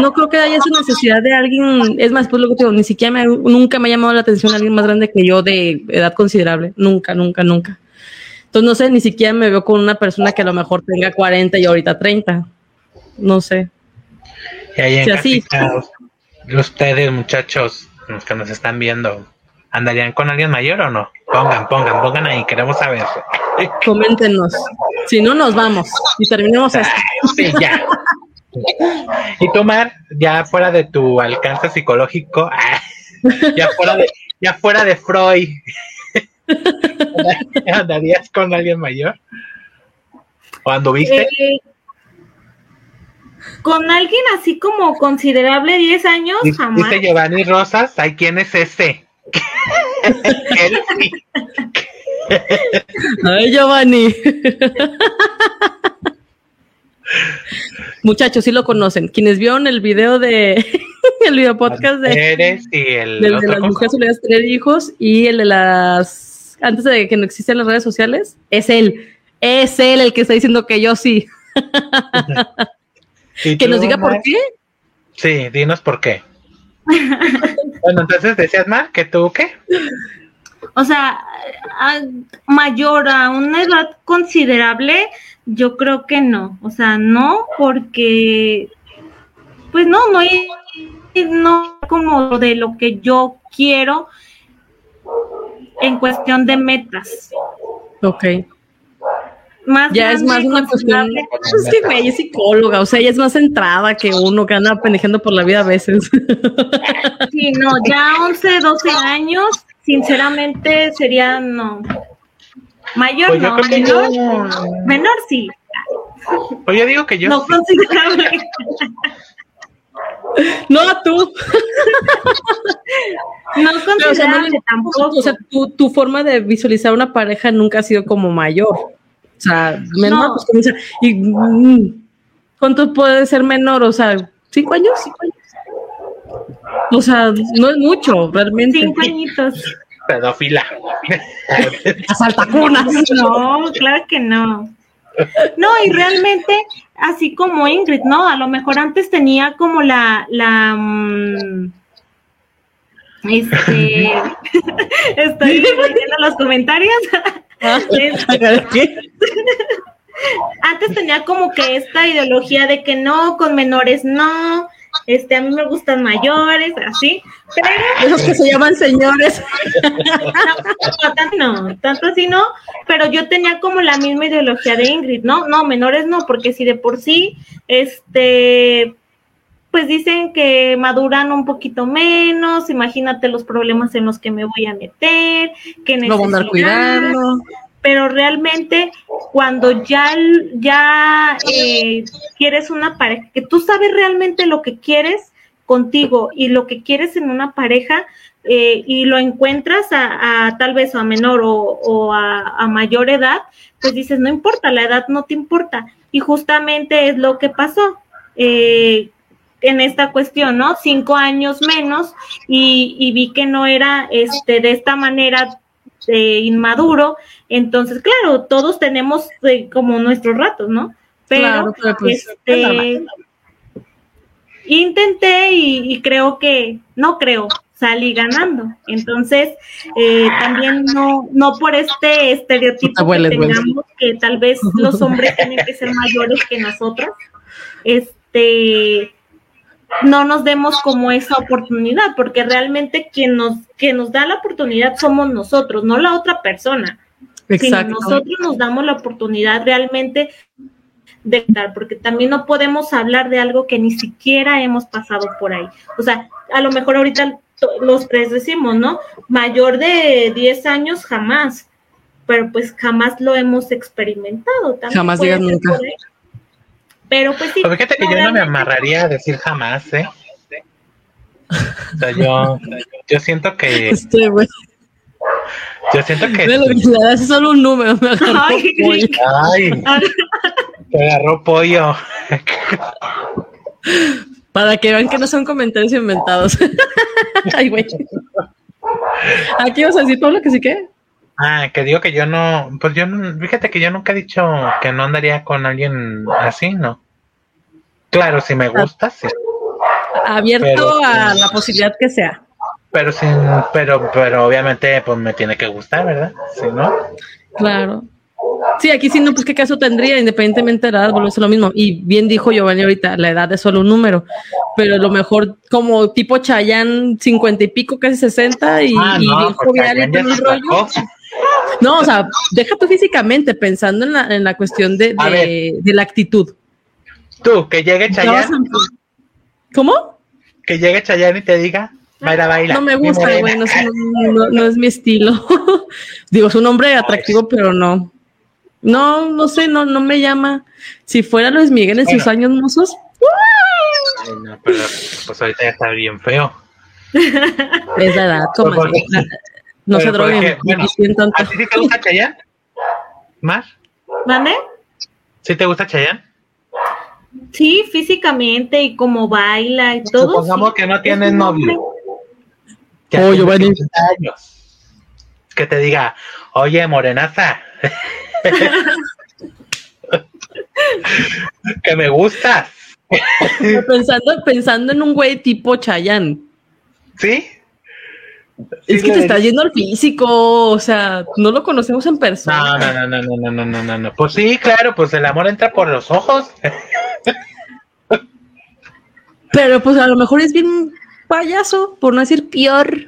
no creo que haya esa necesidad de alguien, es más, pues lo que digo, ni siquiera me, nunca me ha llamado la atención alguien más grande que yo de edad considerable, nunca, nunca, nunca. Entonces, no sé, ni siquiera me veo con una persona que a lo mejor tenga 40 y ahorita 30, no sé. Y ahí en ustedes, muchachos, los que nos están viendo, ¿andarían con alguien mayor o no? Pongan, pongan, pongan ahí, queremos saber. Coméntenos. Si no, nos vamos y terminemos esto. Sí, ya. Y tomar, ya fuera de tu alcance psicológico, ya fuera de, ya fuera de Freud, (laughs) ¿andarías con alguien mayor? ¿O anduviste? Eh, con alguien así como considerable 10 años, jamás. Dice Giovanni Rosas, ¿hay quién es ese? (laughs) Ay, Giovanni. Muchachos, sí lo conocen. Quienes vieron el video de (laughs) el video podcast de, Eres y el de las mujeres tener hijos y el de las antes de que no existieran las redes sociales, es él. Es él el que está diciendo que yo sí. (laughs) que nos diga por qué. Sí, dinos por qué. (laughs) bueno, entonces decías más que tú qué? O sea, mayor a una edad considerable, yo creo que no, o sea, no, porque, pues no, no es no como de lo que yo quiero en cuestión de metas. Ok. Más ya es más una cuestión. (laughs) Es que güey, es psicóloga, o sea, ella es más centrada que uno que anda pendejando por la vida a veces. (laughs) Sí, no, ya 11, 12 años, sinceramente sería no. Mayor pues no, menor, menor sí. Pues yo digo que yo. No considerable. no tú. No considerable tampoco. O sea, tu, tu, forma de visualizar una pareja nunca ha sido como mayor. O sea, menor, pues, y, mm, ¿cuánto puede ser menor? O sea, ¿cinco años? ¿Cinco años? O sea, no es mucho, realmente. Cinco añitos. Pedófila. Asaltacunas. No, claro que no. No, y realmente, así como Ingrid, ¿no? A lo mejor antes tenía como la, la, mm, este, (laughs) estoy (laughs) leyendo los comentarios. Antes tenía como que esta ideología de que no, con menores no, este, a mí me gustan mayores, así, pero... Esos que se llaman señores. No, tanto no, tanto así no, pero yo tenía como la misma ideología de Ingrid, ¿no? No, menores no, porque si de por sí, este, pues dicen que maduran un poquito menos, imagínate los problemas en los que me voy a meter, que no van a andar cuidando pero realmente cuando ya, ya eh, quieres una pareja, que tú sabes realmente lo que quieres contigo y lo que quieres en una pareja eh, y lo encuentras a, tal vez a menor o, a, mayor edad, pues dices, no importa, la edad no te importa. Y justamente es lo que pasó. Eh, en esta cuestión, ¿no? Cinco años menos y, y, vi que no era este de esta manera inmaduro. Entonces, claro, todos tenemos eh, como nuestros ratos, ¿no? Pero, pues, este, intenté y, creo que, no creo, salí ganando. Entonces, eh, también no, no por este estereotipo que tengamos que tal vez los hombres tienen que ser mayores que nosotros, este no nos demos como esa oportunidad, porque realmente quien nos, quien nos da la oportunidad somos nosotros, no la otra persona. Exacto. nosotros nos damos la oportunidad realmente de dar, porque también no podemos hablar de algo que ni siquiera hemos pasado por ahí. O sea, a lo mejor ahorita los tres decimos, ¿no? Mayor de 10 años jamás, pero pues jamás lo hemos experimentado. jamás digas nunca. Pero pues sí. Pero fíjate que yo no me amarraría a decir jamás, ¿eh? O sea, yo, yo siento que. Este, güey. Yo siento que. Le es solo un número, me agarró Ay, pollo. Ay, me agarró pollo. Para que vean que no son comentarios inventados. (laughs) Ay, güey. Aquí vas a decir, Pablo, que sí que. Ah, que digo que yo no, pues yo, fíjate que yo nunca he dicho que no andaría con alguien así, ¿no? Claro, si me gusta, sí. Abierto a la posibilidad que sea. Pero sin, pero, pero obviamente pues me tiene que gustar, ¿verdad? Si no. Claro. Sí, aquí sí, no, pues qué caso tendría, independientemente de la edad, volverse lo mismo. Y bien dijo Giovanni ahorita, la edad es solo un número, pero a lo mejor como tipo Chayán, cincuenta y pico, casi sesenta, y, ah, no, y rollo. No, o sea, deja tú físicamente pensando en la, en la cuestión de, de, la actitud. Tú, que llegue Chayanne. ¿Cómo? Que llegue Chayanne y te diga, baila, baila. No me gusta, güey, (laughs) no, no, es mi estilo. (laughs) Digo, es un hombre atractivo, pero no. No, no sé, no, no me llama. Si fuera Luis Miguel en sus años mozos. Ay, no, pero pues ahorita ya está bien feo. (laughs) Es la edad, como no se droguen. Bueno, ¿A ti sí te gusta Chayanne? ¿Más? ¿Mande? ¿Sí te gusta Chayanne? Sí, físicamente y como baila y todo. Supongamos que no tienes novio. Que oye, años. Que te diga, oye, morenaza. (laughs) que me gustas. pensando, pensando en un güey tipo Chayanne. ¿Sí? es que te está yendo al físico, o sea, no lo conocemos en persona. No, no, no, no, no, no, no, no, Pues sí, claro, pues el amor entra por los ojos. (laughs) Pero pues a lo mejor es bien payaso, por no decir peor.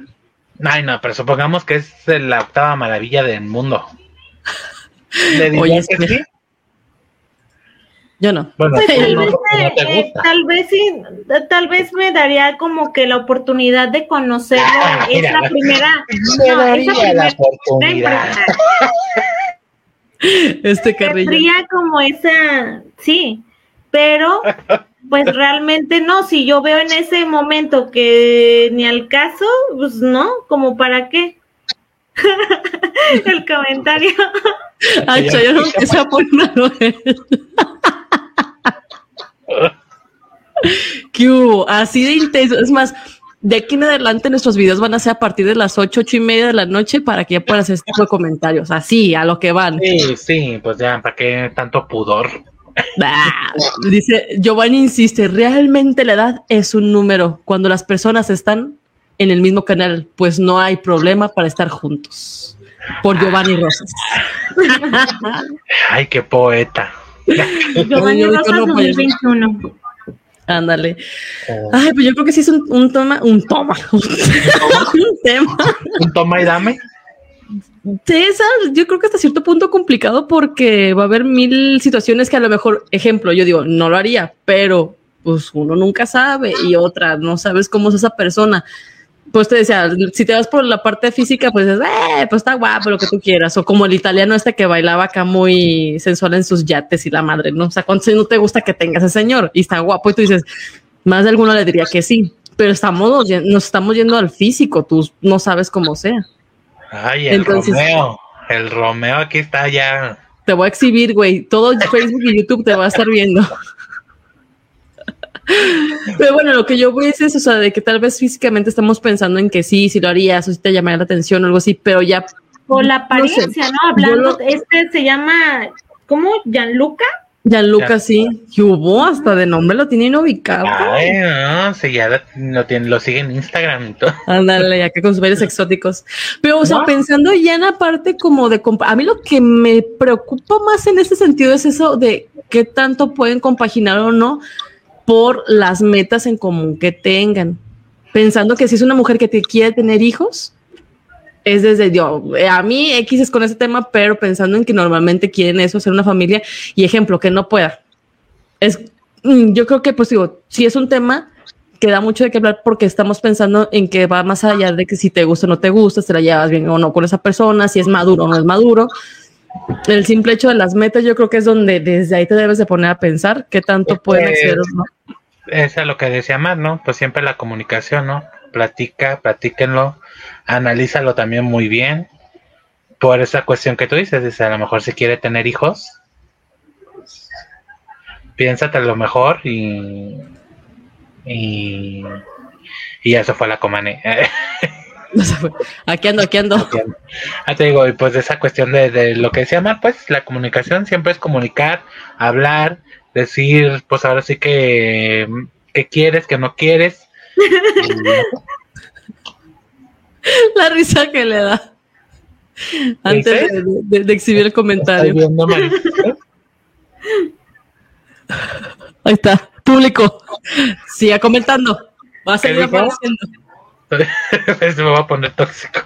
Ay, no, pero supongamos que es la octava maravilla del mundo. (laughs) Oye, que sí? Yo no. Bueno, tal, vez, sí, tal vez me daría como que la oportunidad de conocerlo. Ah, es la primera. (laughs) Me daría la oportunidad. (laughs) Este carrillo. Tendría como esa, sí, pero pues realmente no, si yo veo en ese momento que ni al caso, pues no, como para qué. (laughs) El comentario. (laughs) Ay, yo no empecé a poner ¿Qué hubo? Así de intenso. Es más, de aquí en adelante nuestros videos van a ser a partir de las ocho, ocho y media de la noche para que ya puedas hacer este tipo de comentarios. Así, a lo que van. Sí, sí, pues ya, ¿para qué tanto pudor? (laughs) dice, Giovanni insiste, realmente la edad es un número. Cuando las personas están en el mismo canal, pues no hay problema para estar juntos. Por Giovanni Rosas. Ay, qué poeta. Giovanni Rosas 2021. Ándale. Oh. Ay, pues yo creo que sí es un, un toma, un toma, (laughs) un, tema. Un toma y dame. César, yo creo que hasta cierto punto complicado porque va a haber mil situaciones que a lo mejor, ejemplo, yo digo, no lo haría, pero pues uno nunca sabe y otra, no sabes cómo es esa persona pues te decía, si te vas por la parte física, pues es, eh, pues está guapo, lo que tú quieras. O como el italiano este que bailaba acá muy sensual en sus yates y la madre, ¿no? O sea, cuando no te gusta que tengas ese señor y está guapo y tú dices, más de alguno le diría que sí, pero estamos, nos estamos yendo al físico, tú no sabes cómo sea. Ay, el Romeo, el Romeo aquí está ya. Te voy a exhibir, güey. Todo (laughs) Facebook y YouTube te va a estar viendo. (laughs) Pero bueno, lo que yo voy es eso, o sea, de que tal vez físicamente estamos pensando en que sí, si lo harías o si te llamaría la atención o algo así, pero ya. Por la apariencia, ¿no? Hablando, este se llama, ¿cómo? ¿Gianluca? Gianluca, sí. Y hubo hasta de nombre, lo tienen ubicado. Ay, no, sí, ya lo, tiene, lo sigue en Instagram y todo. Ándale, acá con sus bailes exóticos. Pero, o sea, pensando ya en la parte como de. A mí lo que me preocupa más en ese sentido es eso de qué tanto pueden compaginar o no por las metas en común que tengan. Pensando que si es una mujer que te quiere tener hijos, es desde yo. A mí X es con ese tema, pero pensando en que normalmente quieren eso, hacer una familia y ejemplo, que no pueda. Es, mm, yo creo que, pues digo, si es un tema que da mucho de qué hablar porque estamos pensando en que va más allá de que si te gusta o no te gusta, si te la llevas bien o no con esa persona, si es maduro o no es maduro, el simple hecho de las metas, yo creo que es donde desde ahí te debes de poner a pensar qué tanto pueden pues, ser, ¿no? Eso es lo que decía más, ¿no? Pues siempre la comunicación, ¿no? Platica, platíquenlo, analízalo también muy bien. Por esa cuestión que tú dices, dice, a lo mejor si quiere tener hijos, piénsate a lo mejor y, y, y eso fue la comane. (laughs) Aquí ando, aquí ando. Ah, te digo, y pues esa cuestión de, lo que decía Mar, pues la comunicación siempre es comunicar, hablar, decir, pues ahora sí que, que quieres, que no quieres. (laughs) la risa que le da. Antes de, exhibir el comentario. (laughs) Ahí está, público. Siga comentando. Va a seguir apareciendo. (laughs) Me va a poner tóxico.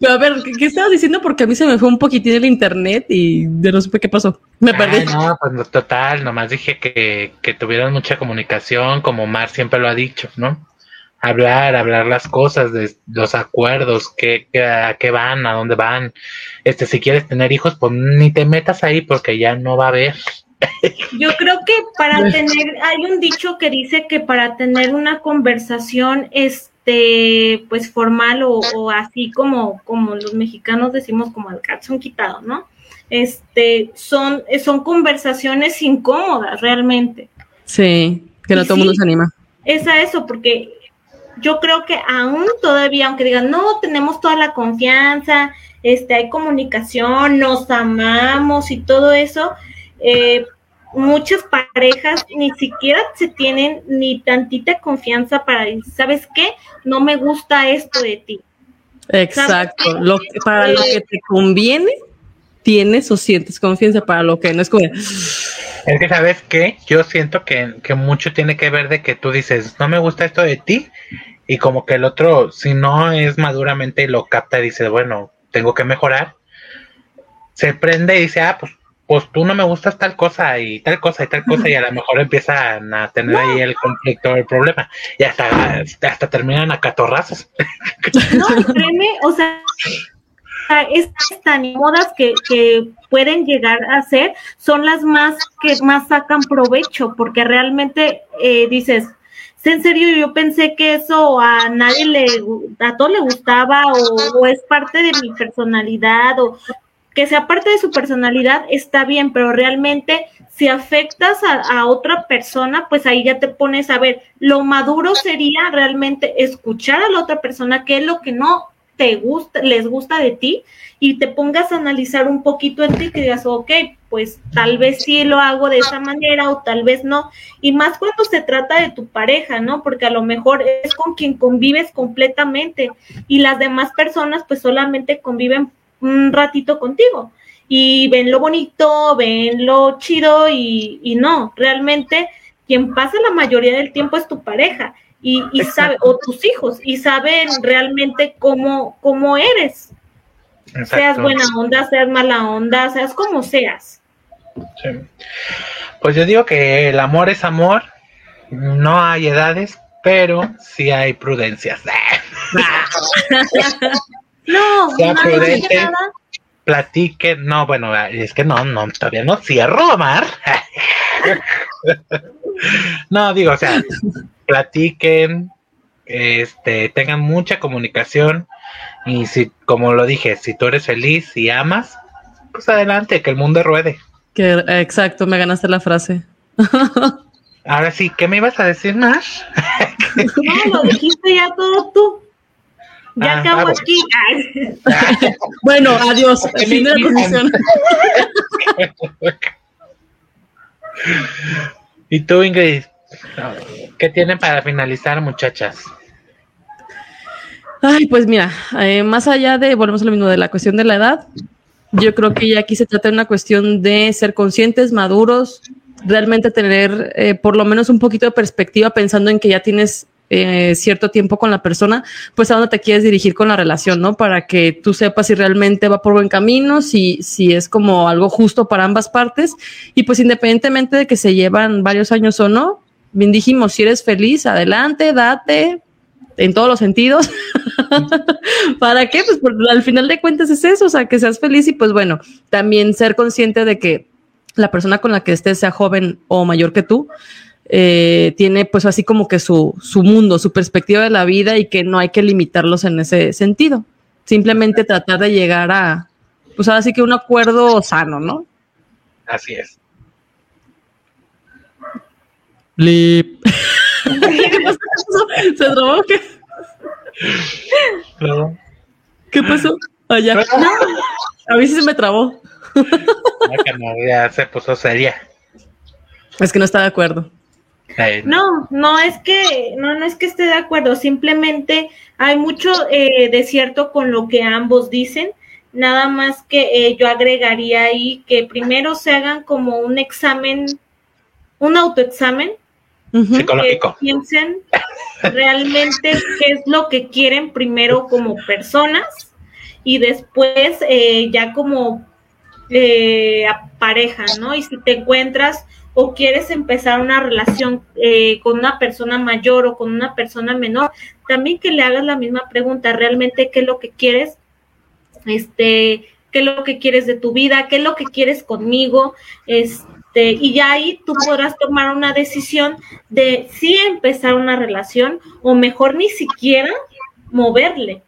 Pero a ver, ¿qué, estabas diciendo? Porque a mí se me fue un poquitín el internet y de no supe qué pasó. Me perdí. No, pues total, nomás dije que, que tuvieran mucha comunicación, como Mar siempre lo ha dicho, ¿no? Hablar, hablar las cosas, de los acuerdos, qué, a qué van, a dónde van. Este, si quieres tener hijos, pues ni te metas ahí porque ya no va a haber. Yo creo que para (laughs) tener, hay un dicho que dice que para tener una conversación, este, pues formal o, así como, como los mexicanos decimos como al calzón quitado, ¿no? Este, son, son conversaciones incómodas realmente. Sí, que no todo el mundo se anima. Es a eso, porque yo creo que aún todavía, aunque digan, no, tenemos toda la confianza, este, hay comunicación, nos amamos y todo eso, eh, muchas parejas ni siquiera se tienen ni tantita confianza para decir, ¿sabes qué? No me gusta esto de ti. Exacto. Lo para lo que te conviene, tienes o sientes confianza, para lo que no es como... Es que, ¿sabes qué? Yo siento que, que mucho tiene que ver de que tú dices, no me gusta esto de ti, y como que el otro, si no es maduramente lo capta y dice, bueno, tengo que mejorar, se prende y dice, ah, pues pues tú no me gustas tal cosa y tal cosa y tal cosa y a lo mejor empiezan a tener ahí el conflicto, el problema y hasta, hasta terminan a catorrazos. No, créeme, o sea, estas tan modas que, que pueden llegar a ser son las más que más sacan provecho, porque realmente eh, dices, en serio, yo pensé que eso a nadie le, a todo le gustaba o, es parte de mi personalidad o que sea parte de su personalidad está bien, pero realmente si afectas a, otra persona, pues ahí ya te pones a ver, lo maduro sería realmente escuchar a la otra persona qué es lo que no te gusta, les gusta de ti y te pongas a analizar un poquito en ti que digas, ok, pues tal vez sí lo hago de esa manera o tal vez no. Y más cuando se trata de tu pareja, ¿no? Porque a lo mejor es con quien convives completamente y las demás personas pues solamente conviven un ratito contigo y ven lo bonito, ven lo chido y, y no, realmente quien pasa la mayoría del tiempo es tu pareja y, y sabe, o tus hijos, y saben realmente cómo, cómo eres. Seas buena onda, seas mala onda, seas como seas. Pues yo digo que el amor es amor, no hay edades, pero sí hay prudencias. (laughs) (laughs) no, sea prudente, platique, no, bueno, es que no, no, todavía no cierro, Omar. (laughs) no, digo, o sea, platiquen, este, tengan mucha comunicación y si, como lo dije, si tú eres feliz y amas, pues adelante, que el mundo ruede. Que, exacto, me ganaste la frase. (laughs) Ahora sí, ¿qué me ibas a decir más? no, lo dijiste ya todo tú. Ya ah, acabo aquí. (laughs) bueno, adiós. Fin de la (laughs) ¿Y tú, Ingrid? ¿Qué tienen para finalizar, muchachas? Ay, pues mira, eh, más allá de, volvemos a lo mismo, de la cuestión de la edad, yo creo que ya aquí se trata de una cuestión de ser conscientes, maduros, realmente tener eh, por lo menos un poquito de perspectiva pensando en que ya tienes eh, cierto tiempo con la persona, pues a dónde te quieres dirigir con la relación, ¿no? Para que tú sepas si realmente va por buen camino, si, si es como algo justo para ambas partes y pues independientemente de que se llevan varios años o no, bien dijimos, si eres feliz, adelante, date, en todos los sentidos. (laughs) ¿Para qué? Pues al final de cuentas es eso, o sea, que seas feliz y pues bueno, también ser consciente de que la persona con la que estés, sea joven o mayor que tú, eh, tiene pues así como que su, su mundo, su perspectiva de la vida y que no hay que limitarlos en ese sentido. Simplemente tratar de llegar a, pues ahora sí que un acuerdo sano, ¿no? Así es. Blip. ¿Qué (laughs) pasó? ¿Se trabó qué? No. ¿Qué pasó? Allá. Ah, a mí sí se me trabó. ya se puso seria. Es que no está de acuerdo. No, no es que no, no es que esté de acuerdo, simplemente hay mucho eh, de cierto con lo que ambos dicen, nada más que eh, yo agregaría ahí que primero se hagan como un examen, un autoexamen psicológico. Que piensen (laughs) realmente qué es lo que quieren primero como personas y después eh, ya como eh, pareja, ¿no? Y si te encuentras o quieres empezar una relación eh, con una persona mayor o con una persona menor, también que le hagas la misma pregunta, realmente qué es lo que quieres, este, qué es lo que quieres de tu vida, qué es lo que quieres conmigo, este y ya ahí tú podrás tomar una decisión de si empezar una relación o mejor ni siquiera moverle.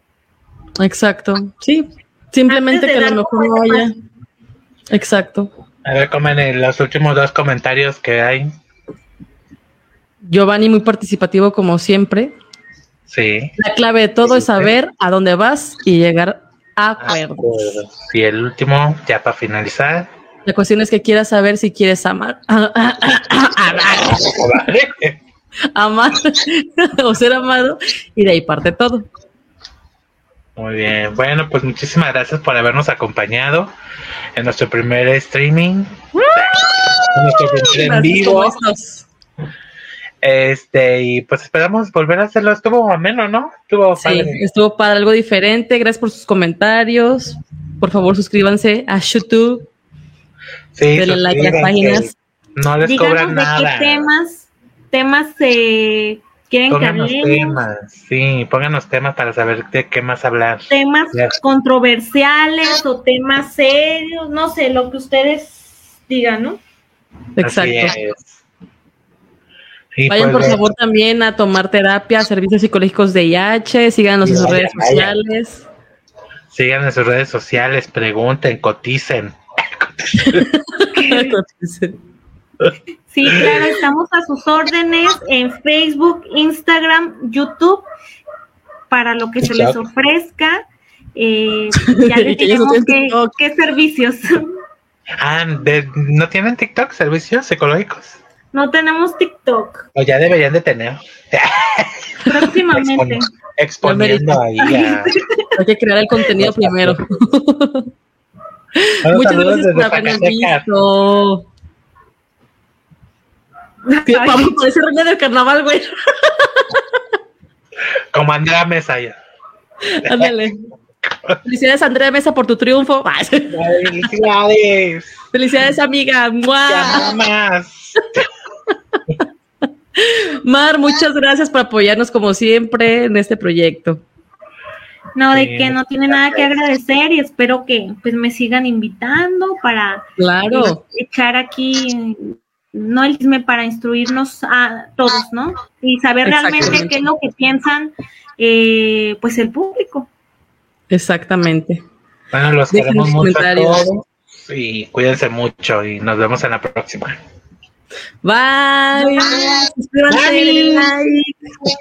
Exacto, sí, simplemente que a lo mejor no haya. Exacto. A ver, comen los últimos dos comentarios que hay. Giovanni, muy participativo como siempre. Sí. La clave de todo es saber a dónde vas y llegar a acuerdos. Y el último, ya para finalizar, la cuestión es que quieras saber si quieres amar. (laughs) (laughs) amar (laughs) o ser amado y de ahí parte todo. Muy bien, bueno, pues muchísimas gracias por habernos acompañado en nuestro primer streaming, en nuestro primer en vivo. Este, y pues esperamos volver a hacerlo. Estuvo ameno, ¿no? Estuvo sí, estuvo para algo diferente. Gracias por sus comentarios. Por favor, suscríbanse a YouTube Sí, like las páginas. No les cobran nada. qué temas, temas eh, ¿Quieren pónganos temas, sí, pónganos temas para saber de qué más hablar. Temas controversiales o temas serios, no sé, lo que ustedes digan, ¿no? Exacto. Vayan por favor también a tomar terapia, servicios psicológicos de IH, síganos en sus redes sociales. Sigan en sus redes sociales, pregunten, coticen. (laughs) Sí, claro, estamos a sus órdenes en Facebook, Instagram, YouTube, para lo que se les ofrezca. Eh, (laughs) ya les diremos qué, servicios. Ah, ¿no tienen TikTok, servicios psicológicos? No tenemos TikTok. O ya deberían de tener. (laughs) Próximamente. exponiendo ahí (laughs) Hay que crear el contenido primero. Muchas gracias por habernos visto. (laughs) Vamos a ese reunión del carnaval, güey. (laughs) Como Andrea Mesa ya. Ándale. Felicidades, Andrea Mesa, por tu triunfo. (laughs) Felicidades. Felicidades, amiga. más. Mar, muchas gracias por apoyarnos como siempre en este proyecto. No, de que no tiene nada que agradecer y espero que pues me sigan invitando para claro. echar aquí no el chisme para instruirnos a todos, ¿no? Y saber realmente qué es lo que piensan eh, pues el público. Exactamente. Bueno, los queremos mucho a todos y cuídense mucho y nos vemos en la próxima. Bye. Bye. Bye.